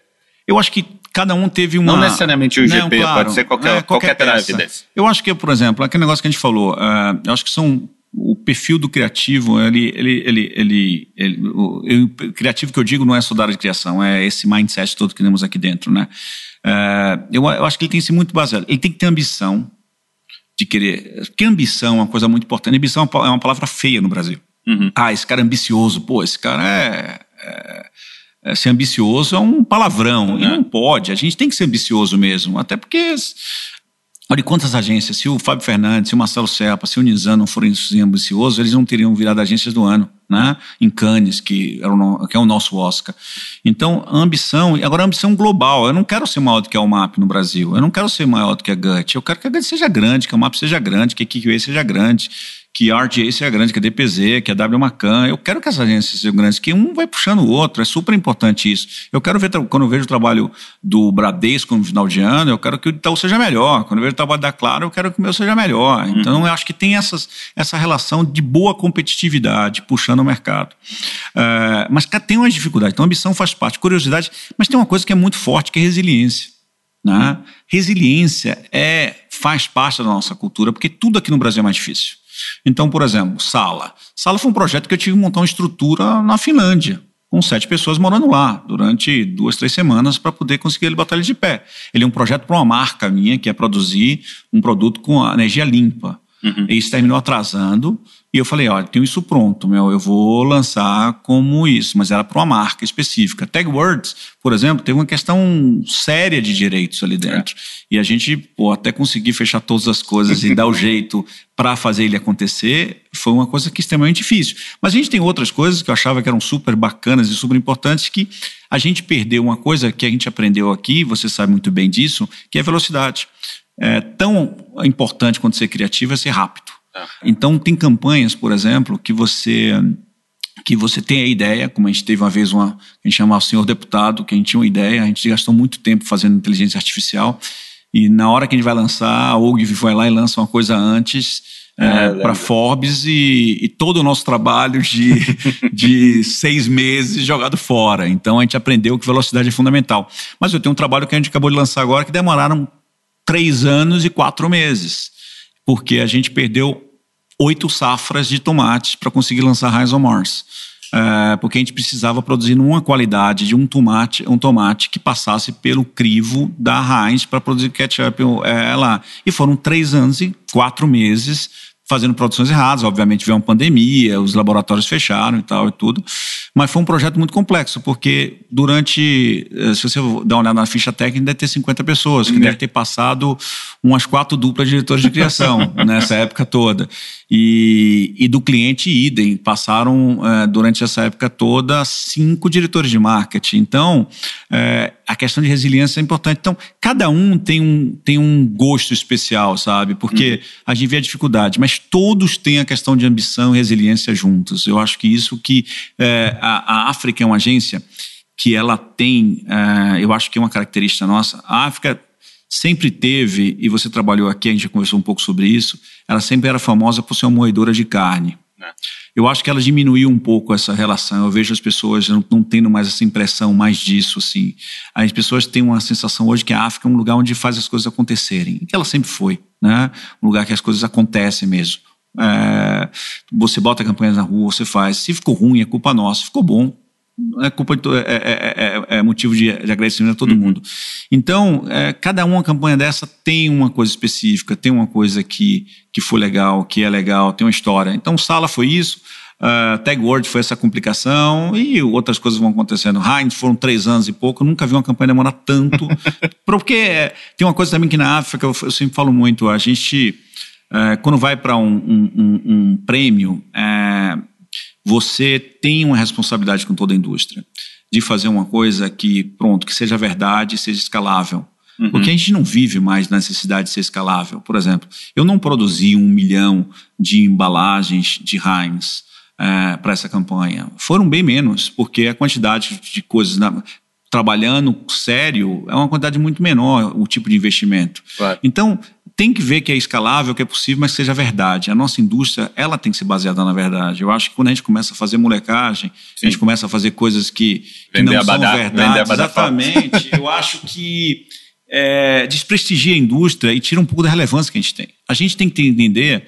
Eu acho que cada um teve uma. Não necessariamente o GP, claro, pode ser qualquer, é, qualquer, qualquer trave desse. Eu acho que, por exemplo, aquele negócio que a gente falou, uh, eu acho que são o perfil do criativo, ele, ele, ele, ele, ele o, o, criativo que eu digo não é só da área de criação, é esse mindset todo que temos aqui dentro, né? Uh, eu, eu acho que ele tem que ser muito baseado. Ele tem que ter ambição, de querer. Porque ambição é uma coisa muito importante. Ambição é uma palavra feia no Brasil. Uhum. Ah, esse cara é ambicioso. Pô, esse cara é, é, é ser ambicioso é um palavrão. E é. não pode. A gente tem que ser ambicioso mesmo. Até porque Olha quantas agências, se o Fábio Fernandes, se o Marcelo Serpa, se o Nizam não forem ambiciosos, eles não teriam virado agências do ano, né? Em Cannes, que, era o, que é o nosso Oscar. Então, a ambição, agora a ambição global. Eu não quero ser maior do que a UMAP no Brasil. Eu não quero ser maior do que a GUT. Eu quero que a GUT seja grande, que a UMAP seja grande, que a QQA seja grande, que a RGA seja grande, que a DPZ, que a W Macan. Eu quero que essas agências sejam grandes, que um vai puxando o outro. É super importante isso. Eu quero ver, quando eu vejo o trabalho do Bradesco no final de ano, eu quero que o Itaú seja melhor. Quando eu vejo o trabalho da Claro, eu quero que o meu seja melhor. Uhum. Então, eu acho que tem essas, essa relação de boa competitividade puxando o mercado. Uh, mas tem umas dificuldades. Então, a ambição faz parte, curiosidade, mas tem uma coisa que é muito forte, que é resiliência. Né? Uhum. Resiliência é, faz parte da nossa cultura, porque tudo aqui no Brasil é mais difícil. Então, por exemplo, Sala. Sala foi um projeto que eu tive que montar uma estrutura na Finlândia, com sete pessoas morando lá, durante duas, três semanas, para poder conseguir ele botar ele de pé. Ele é um projeto para uma marca minha, que é produzir um produto com energia limpa. Uhum. E isso terminou atrasando. E eu falei, olha, tenho isso pronto, meu, eu vou lançar como isso, mas era para uma marca específica. TagWords, por exemplo, teve uma questão séria de direitos ali dentro. É. E a gente, pô, até conseguir fechar todas as coisas e dar o jeito para fazer ele acontecer, foi uma coisa que é extremamente difícil. Mas a gente tem outras coisas que eu achava que eram super bacanas e super importantes que a gente perdeu uma coisa que a gente aprendeu aqui, você sabe muito bem disso, que é velocidade. É tão importante quanto ser criativo é ser rápido. É. Então, tem campanhas, por exemplo, que você que você tem a ideia, como a gente teve uma vez uma, a gente chama o senhor deputado, que a gente tinha uma ideia, a gente gastou muito tempo fazendo inteligência artificial, e na hora que a gente vai lançar, a Ogilvy foi lá e lança uma coisa antes, é, é, para Forbes e, e, todo o nosso trabalho de, de seis meses jogado fora. Então a gente aprendeu que velocidade é fundamental. Mas eu tenho um trabalho que a gente acabou de lançar agora que demoraram três anos e quatro meses, porque a gente perdeu oito safras de tomates para conseguir lançar Heinz on Mars. É, porque a gente precisava produzir uma qualidade de um tomate, um tomate que passasse pelo crivo da Heinz para produzir ketchup é, lá. E foram três anos e quatro meses fazendo produções erradas. Obviamente veio uma pandemia, os laboratórios fecharam e tal e tudo. Mas foi um projeto muito complexo, porque durante, eh, se você dar uma olhada na ficha técnica, deve ter 50 pessoas, que uhum. deve ter passado umas quatro duplas de diretores de criação nessa época toda. E, e do cliente idem, passaram é, durante essa época toda cinco diretores de marketing. Então, é, a questão de resiliência é importante. Então, cada um tem um, tem um gosto especial, sabe? Porque uhum. a gente vê a dificuldade, mas todos têm a questão de ambição e resiliência juntos. Eu acho que isso que é, a, a África é uma agência que ela tem, eu acho que é uma característica nossa. A África sempre teve, e você trabalhou aqui, a gente já conversou um pouco sobre isso, ela sempre era famosa por ser uma moedora de carne. É. Eu acho que ela diminuiu um pouco essa relação. Eu vejo as pessoas não, não, tendo mais essa impressão mais disso, assim. As pessoas têm uma sensação hoje que a África é um lugar onde faz as coisas acontecerem. Que ela sempre foi, né? Um lugar que as coisas acontecem mesmo. É, você bota campanhas na rua, você faz. Se ficou ruim, é culpa nossa. Se ficou bom, é culpa de, é, é, é, é, motivo de, de, agradecimento a todo uhum. mundo. Então, é, cada uma campanha dessa tem uma coisa específica, tem uma coisa que, que foi legal, que é legal, tem uma história. Então, Sala foi isso, uh, Tag Word foi essa complicação e outras coisas vão acontecendo. Heinz foram três anos e pouco, eu nunca vi uma campanha demorar tanto. porque é, tem uma coisa também que na África, eu, eu sempre falo muito, a gente, uh, quando vai para um, um, um, um, prêmio, uh, você tem uma responsabilidade com toda a indústria de fazer uma coisa que, pronto, que seja verdade, seja escalável. Uhum. Porque a gente não vive mais na necessidade de ser escalável. Por exemplo, eu não produzi um milhão de embalagens de Heinz é, para essa campanha. Foram bem menos, porque a quantidade de coisas na, trabalhando sério é uma quantidade muito menor o tipo de investimento. Claro. Então, tem que ver que é escalável, que é possível, mas que seja verdade. A nossa indústria, ela tem que ser baseada na verdade. Eu acho que quando a gente começa a fazer molecagem, Sim. a gente começa a fazer coisas que, que não são verdade. Exatamente. eu acho que é, desprestigia a indústria e tira um pouco da relevância que a gente tem. A gente tem que entender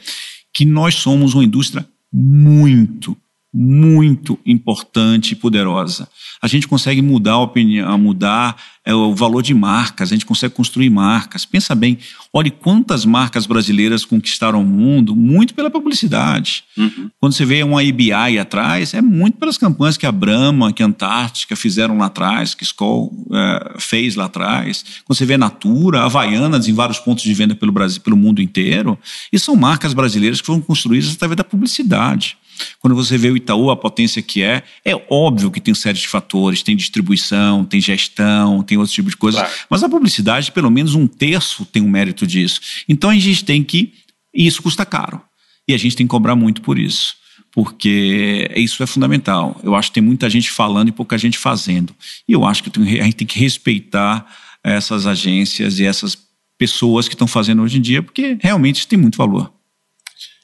que nós somos uma indústria muito, muito importante e poderosa. A gente consegue mudar a opinião, mudar é, o valor de marcas, a gente consegue construir marcas. Pensa bem, olhe quantas marcas brasileiras conquistaram o mundo, muito pela publicidade. Uhum. Quando você vê uma IBI atrás, é muito pelas campanhas que a Brahma, que a Antártica fizeram lá atrás, que a Skoll é, fez lá atrás. Quando você vê a Natura, a Havaianas em vários pontos de venda pelo Brasil, pelo mundo inteiro. E são marcas brasileiras que foram construídas através da publicidade. Quando você vê o Itaú, a potência que é, é óbvio que tem uma série de fatores, tem distribuição, tem gestão, tem outros tipos de coisas, claro. mas a publicidade, pelo menos um terço tem um mérito disso. Então a gente tem que. E isso custa caro. E a gente tem que cobrar muito por isso. Porque isso é fundamental. Eu acho que tem muita gente falando e pouca gente fazendo. E eu acho que a gente tem que respeitar essas agências e essas pessoas que estão fazendo hoje em dia, porque realmente isso tem muito valor.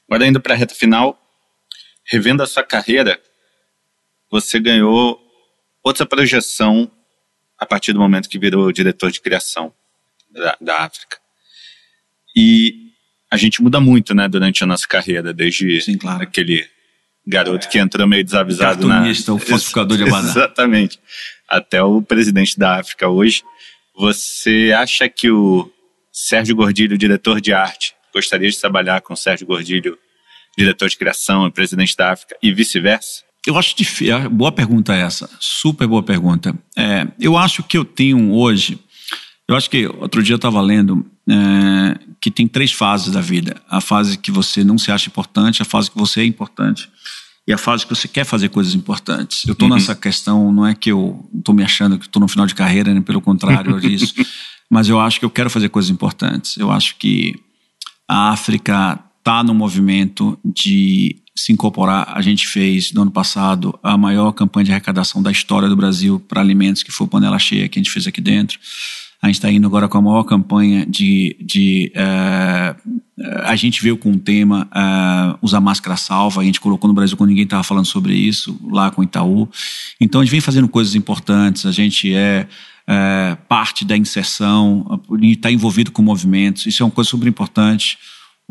Agora, indo para a reta final, revendo a sua carreira, você ganhou outra projeção a partir do momento que virou diretor de criação da, da África. E a gente muda muito, né, durante a nossa carreira, desde Sim, claro. aquele garoto é. que entrou meio desavisado na... o falsificador de Abadá. Exatamente. Até o presidente da África hoje. Você acha que o Sérgio Gordilho, diretor de arte, gostaria de trabalhar com o Sérgio Gordilho diretor de criação e presidente da África e vice-versa? Eu acho difícil. É, boa pergunta essa. Super boa pergunta. É, eu acho que eu tenho hoje. Eu acho que outro dia eu estava lendo é, que tem três fases da vida: a fase que você não se acha importante, a fase que você é importante e a fase que você quer fazer coisas importantes. Eu estou uhum. nessa questão, não é que eu estou me achando que estou no final de carreira, nem pelo contrário disso, mas eu acho que eu quero fazer coisas importantes. Eu acho que a África está no movimento de se incorporar. A gente fez, no ano passado, a maior campanha de arrecadação da história do Brasil para alimentos, que foi o Panela Cheia, que a gente fez aqui dentro. A gente está indo agora com a maior campanha de. de uh, a gente veio com o tema uh, Usar Máscara Salva, a gente colocou no Brasil quando ninguém estava falando sobre isso, lá com o Itaú. Então a gente vem fazendo coisas importantes, a gente é. é parte da inserção, está envolvido com movimentos, isso é uma coisa super importante.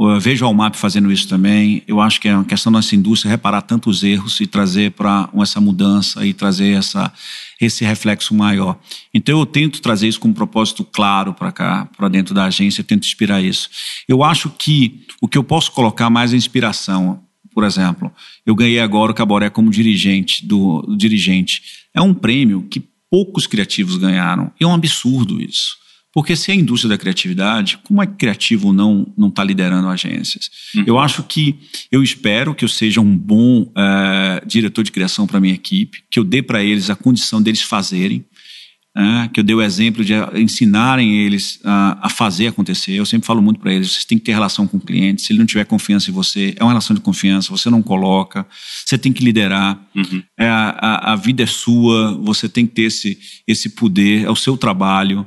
Eu vejo a UMAP fazendo isso também. Eu acho que é uma questão da nossa indústria reparar tantos erros e trazer para essa mudança e trazer essa, esse reflexo maior. Então eu tento trazer isso com um propósito claro para cá, para dentro da agência, eu tento inspirar isso. Eu acho que o que eu posso colocar mais é inspiração. Por exemplo, eu ganhei agora o Caboré como dirigente do, do dirigente. É um prêmio que poucos criativos ganharam. E é um absurdo isso. Porque se é a indústria da criatividade, como é que criativo não não está liderando agências? Uhum. Eu acho que eu espero que eu seja um bom uh, diretor de criação para minha equipe, que eu dê para eles a condição deles fazerem, uh, que eu dê o exemplo de ensinarem eles a, a fazer acontecer. Eu sempre falo muito para eles: vocês têm que ter relação com o cliente. Se ele não tiver confiança em você, é uma relação de confiança. Você não coloca, você tem que liderar. Uhum. É, a, a vida é sua. Você tem que ter esse esse poder. É o seu trabalho.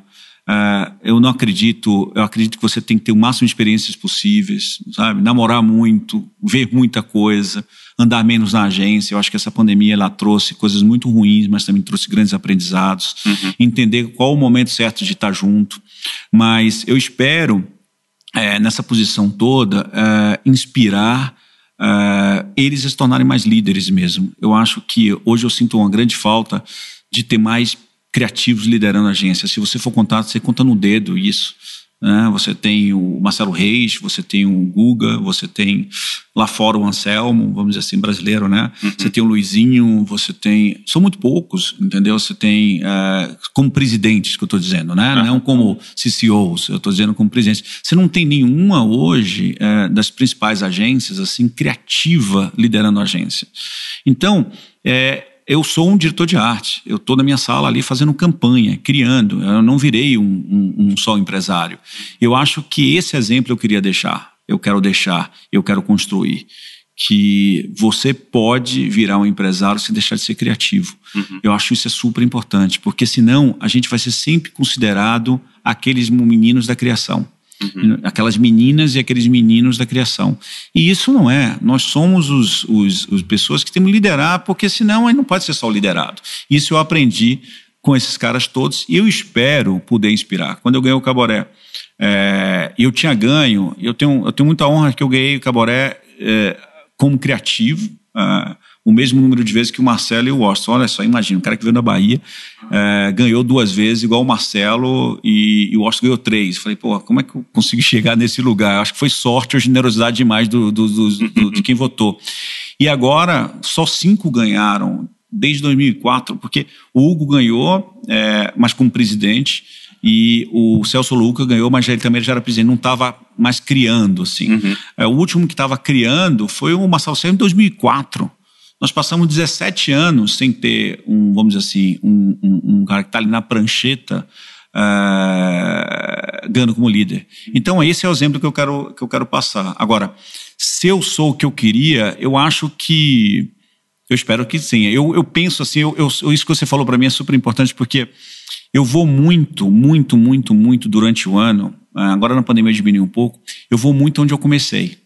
Uh, eu não acredito, eu acredito que você tem que ter o máximo de experiências possíveis, sabe? Namorar muito, ver muita coisa, andar menos na agência. Eu acho que essa pandemia ela trouxe coisas muito ruins, mas também trouxe grandes aprendizados. Uhum. Entender qual o momento certo de estar junto. Mas eu espero, é, nessa posição toda, é, inspirar é, eles a se tornarem mais líderes mesmo. Eu acho que hoje eu sinto uma grande falta de ter mais criativos liderando a agência. Se você for contar, você conta no dedo isso. Né? Você tem o Marcelo Reis, você tem o Guga, você tem lá fora o Anselmo, vamos dizer assim, brasileiro, né? Uhum. Você tem o Luizinho, você tem. São muito poucos, entendeu? Você tem é, como presidentes, que eu estou dizendo, né? Uhum. Não como CCOs, eu estou dizendo como presidentes. Você não tem nenhuma hoje é, das principais agências, assim, criativa liderando a agência. Então, é, eu sou um diretor de arte. Eu estou na minha sala ali fazendo campanha, criando. Eu não virei um, um, um, só empresário. Eu acho que esse exemplo eu queria deixar. Eu quero deixar, eu quero construir. Que você pode virar um empresário sem deixar de ser criativo. Uhum. Eu acho isso é super importante, porque senão a gente vai ser sempre considerado aqueles meninos da criação. Uhum. Aquelas meninas e aqueles meninos da criação. E isso não é. Nós somos os, os, os pessoas que temos que liderar, porque senão aí não pode ser só liderado. Isso eu aprendi com esses caras todos e eu espero poder inspirar. Quando eu ganhei o Caboré, é, eu tinha ganho, eu tenho, eu tenho muita honra que eu ganhei o Caboré é, como criativo. É, o mesmo número de vezes que o Marcelo e o Washington. Olha só, imagina, o cara que veio da Bahia é, ganhou duas vezes, igual o Marcelo, e, e o Washington ganhou três. Falei, pô, como é que eu consegui chegar nesse lugar? Eu acho que foi sorte ou generosidade demais do, do, do, do de quem votou. E agora, só cinco ganharam desde 2004, porque o Hugo ganhou, é, mas como presidente, e o Celso Luca ganhou, mas ele também já era presidente, não estava mais criando, assim. Uhum. É, o último que estava criando foi o Marcelo Serra em 2004. Nós passamos 17 anos sem ter um, vamos dizer assim, um, um, um cara que está ali na prancheta uh, ganhando como líder. Então, esse é o exemplo que eu quero, que eu quero passar. Agora, se eu sou o que eu queria, eu acho que. Eu espero que sim. Eu, eu penso assim, eu, eu, isso que você falou para mim é super importante, porque eu vou muito, muito, muito, muito durante o ano. Agora na pandemia eu diminui um pouco. Eu vou muito onde eu comecei.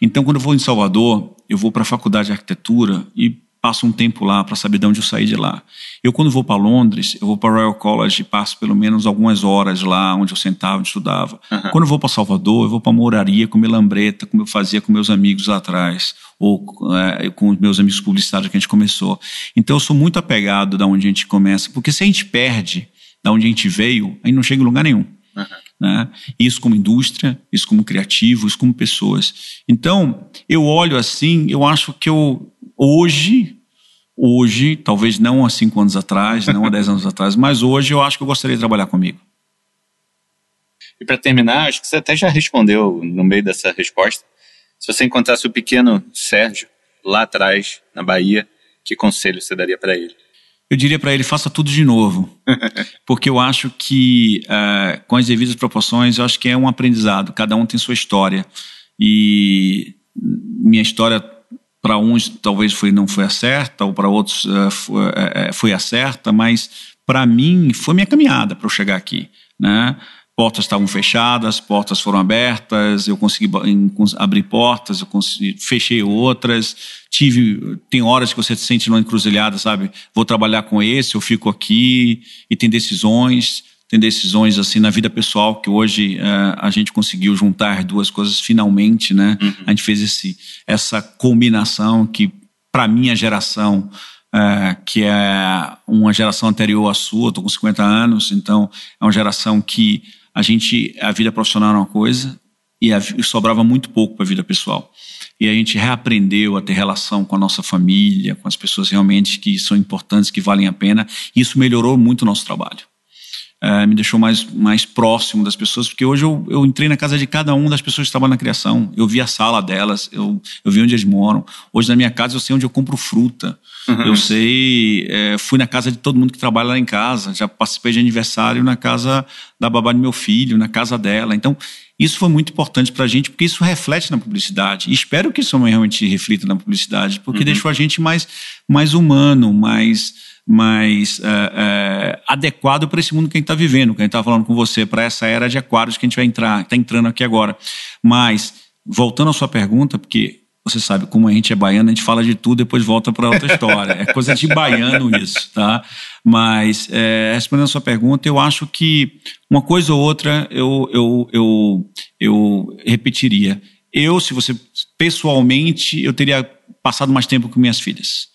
Então, quando eu vou em Salvador, eu vou para a faculdade de arquitetura e passo um tempo lá para saber de onde eu saí de lá. Eu, quando vou para Londres, eu vou para Royal College e passo pelo menos algumas horas lá onde eu sentava, onde estudava. Uhum. Quando eu vou para Salvador, eu vou para a moraria comer lambreta, como eu fazia com meus amigos lá atrás, ou é, com os meus amigos publicitários que a gente começou. Então, eu sou muito apegado da onde a gente começa, porque se a gente perde da onde a gente veio, a gente não chega em lugar nenhum. Uhum. Né? Isso como indústria, isso como criativo, isso como pessoas. Então, eu olho assim, eu acho que eu, hoje, hoje, talvez não há cinco anos atrás, não há dez anos atrás, mas hoje eu acho que eu gostaria de trabalhar comigo. E para terminar, acho que você até já respondeu no meio dessa resposta. Se você encontrasse o pequeno Sérgio lá atrás, na Bahia, que conselho você daria para ele? Eu diria para ele faça tudo de novo, porque eu acho que uh, com as devidas proporções, eu acho que é um aprendizado. Cada um tem sua história E minha história para uns talvez foi não foi a certa ou para outros uh, foi, uh, foi a certa, mas para mim foi minha caminhada para eu chegar aqui, né? Portas estavam fechadas, portas foram abertas, eu consegui abrir portas, eu consegui, fechei outras, tive tem horas que você se sente numa encruzilhada, sabe? Vou trabalhar com esse, eu fico aqui e tem decisões tem decisões assim na vida pessoal que hoje uh, a gente conseguiu juntar duas coisas finalmente, né? Uhum. A gente fez esse, essa combinação que para minha geração, uh, que é uma geração anterior à sua, estou com 50 anos, então é uma geração que a gente a vida profissional era uma coisa e, a, e sobrava muito pouco para a vida pessoal. E a gente reaprendeu a ter relação com a nossa família, com as pessoas realmente que são importantes, que valem a pena. E isso melhorou muito o nosso trabalho uh, me deixou mais, mais próximo das pessoas, porque hoje eu, eu entrei na casa de cada uma das pessoas que estavam na criação. Eu vi a sala delas, eu, eu vi onde eles moram. Hoje na minha casa eu sei onde eu compro fruta. Uhum. Eu sei, é, fui na casa de todo mundo que trabalha lá em casa. Já participei de aniversário na casa da babá do meu filho, na casa dela. Então, isso foi muito importante para a gente, porque isso reflete na publicidade. E espero que isso realmente reflita na publicidade, porque uhum. deixou a gente mais, mais humano, mais mais é, é, adequado para esse mundo que a gente está vivendo, que a gente está falando com você, para essa era de aquários que a gente vai entrar, está entrando aqui agora. Mas, voltando à sua pergunta, porque você sabe, como a gente é baiano, a gente fala de tudo, depois volta para outra história. É coisa de baiano isso, tá? Mas, é, respondendo a sua pergunta, eu acho que uma coisa ou outra eu, eu, eu, eu repetiria. Eu, se você, pessoalmente, eu teria passado mais tempo com minhas filhas.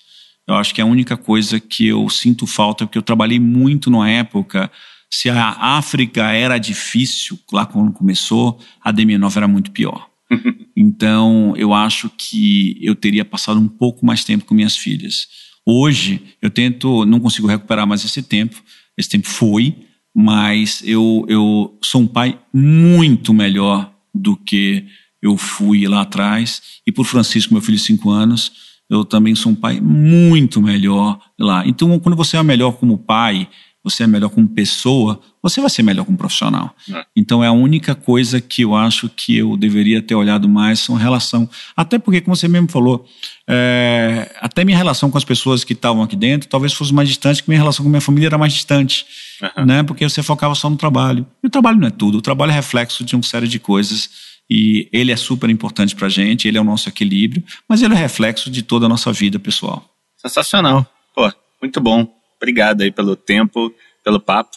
Eu acho que a única coisa que eu sinto falta, porque eu trabalhei muito na época. Se a África era difícil lá quando começou, a DM9 era muito pior. então, eu acho que eu teria passado um pouco mais tempo com minhas filhas. Hoje, eu tento, não consigo recuperar mais esse tempo. Esse tempo foi, mas eu, eu sou um pai muito melhor do que eu fui lá atrás. E por Francisco, meu filho de cinco anos, eu também sou um pai muito melhor lá. Então, quando você é melhor como pai, você é melhor como pessoa, você vai ser melhor como profissional. É. Então, é a única coisa que eu acho que eu deveria ter olhado mais são relação. Até porque, como você mesmo falou, é, até minha relação com as pessoas que estavam aqui dentro talvez fosse mais distante, que minha relação com minha família era mais distante. Uhum. Né? Porque você focava só no trabalho. E o trabalho não é tudo. O trabalho é reflexo de uma série de coisas e ele é super importante para a gente, ele é o nosso equilíbrio, mas ele é reflexo de toda a nossa vida pessoal. Sensacional. Pô, muito bom. Obrigado aí pelo tempo, pelo papo.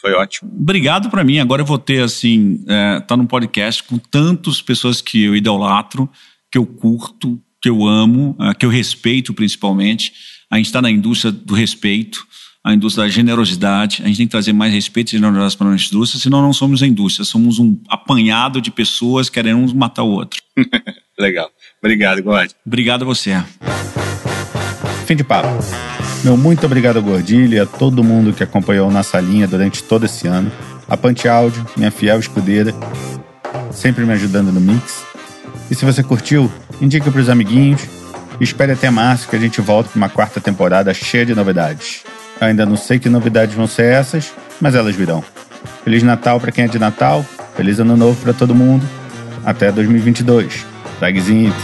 Foi ótimo. Obrigado para mim. Agora eu vou ter, assim, é, tá num podcast com tantas pessoas que eu idolatro, que eu curto, que eu amo, é, que eu respeito principalmente. A gente está na indústria do respeito a indústria da generosidade. A gente tem que trazer mais respeito e generosidade para a nossa indústria, senão não somos a indústria, somos um apanhado de pessoas querendo um matar o outro. Legal. Obrigado, God. Obrigado a você. Fim de papo. Meu muito obrigado, Gordilha, e a todo mundo que acompanhou nossa linha durante todo esse ano. A Pante Áudio, minha fiel escudeira, sempre me ajudando no mix. E se você curtiu, indique para os amiguinhos. E espere até março que a gente volta para uma quarta temporada cheia de novidades. Ainda não sei que novidades vão ser essas, mas elas virão. Feliz Natal para quem é de Natal, feliz Ano Novo para todo mundo. Até 2022. Tagzinho.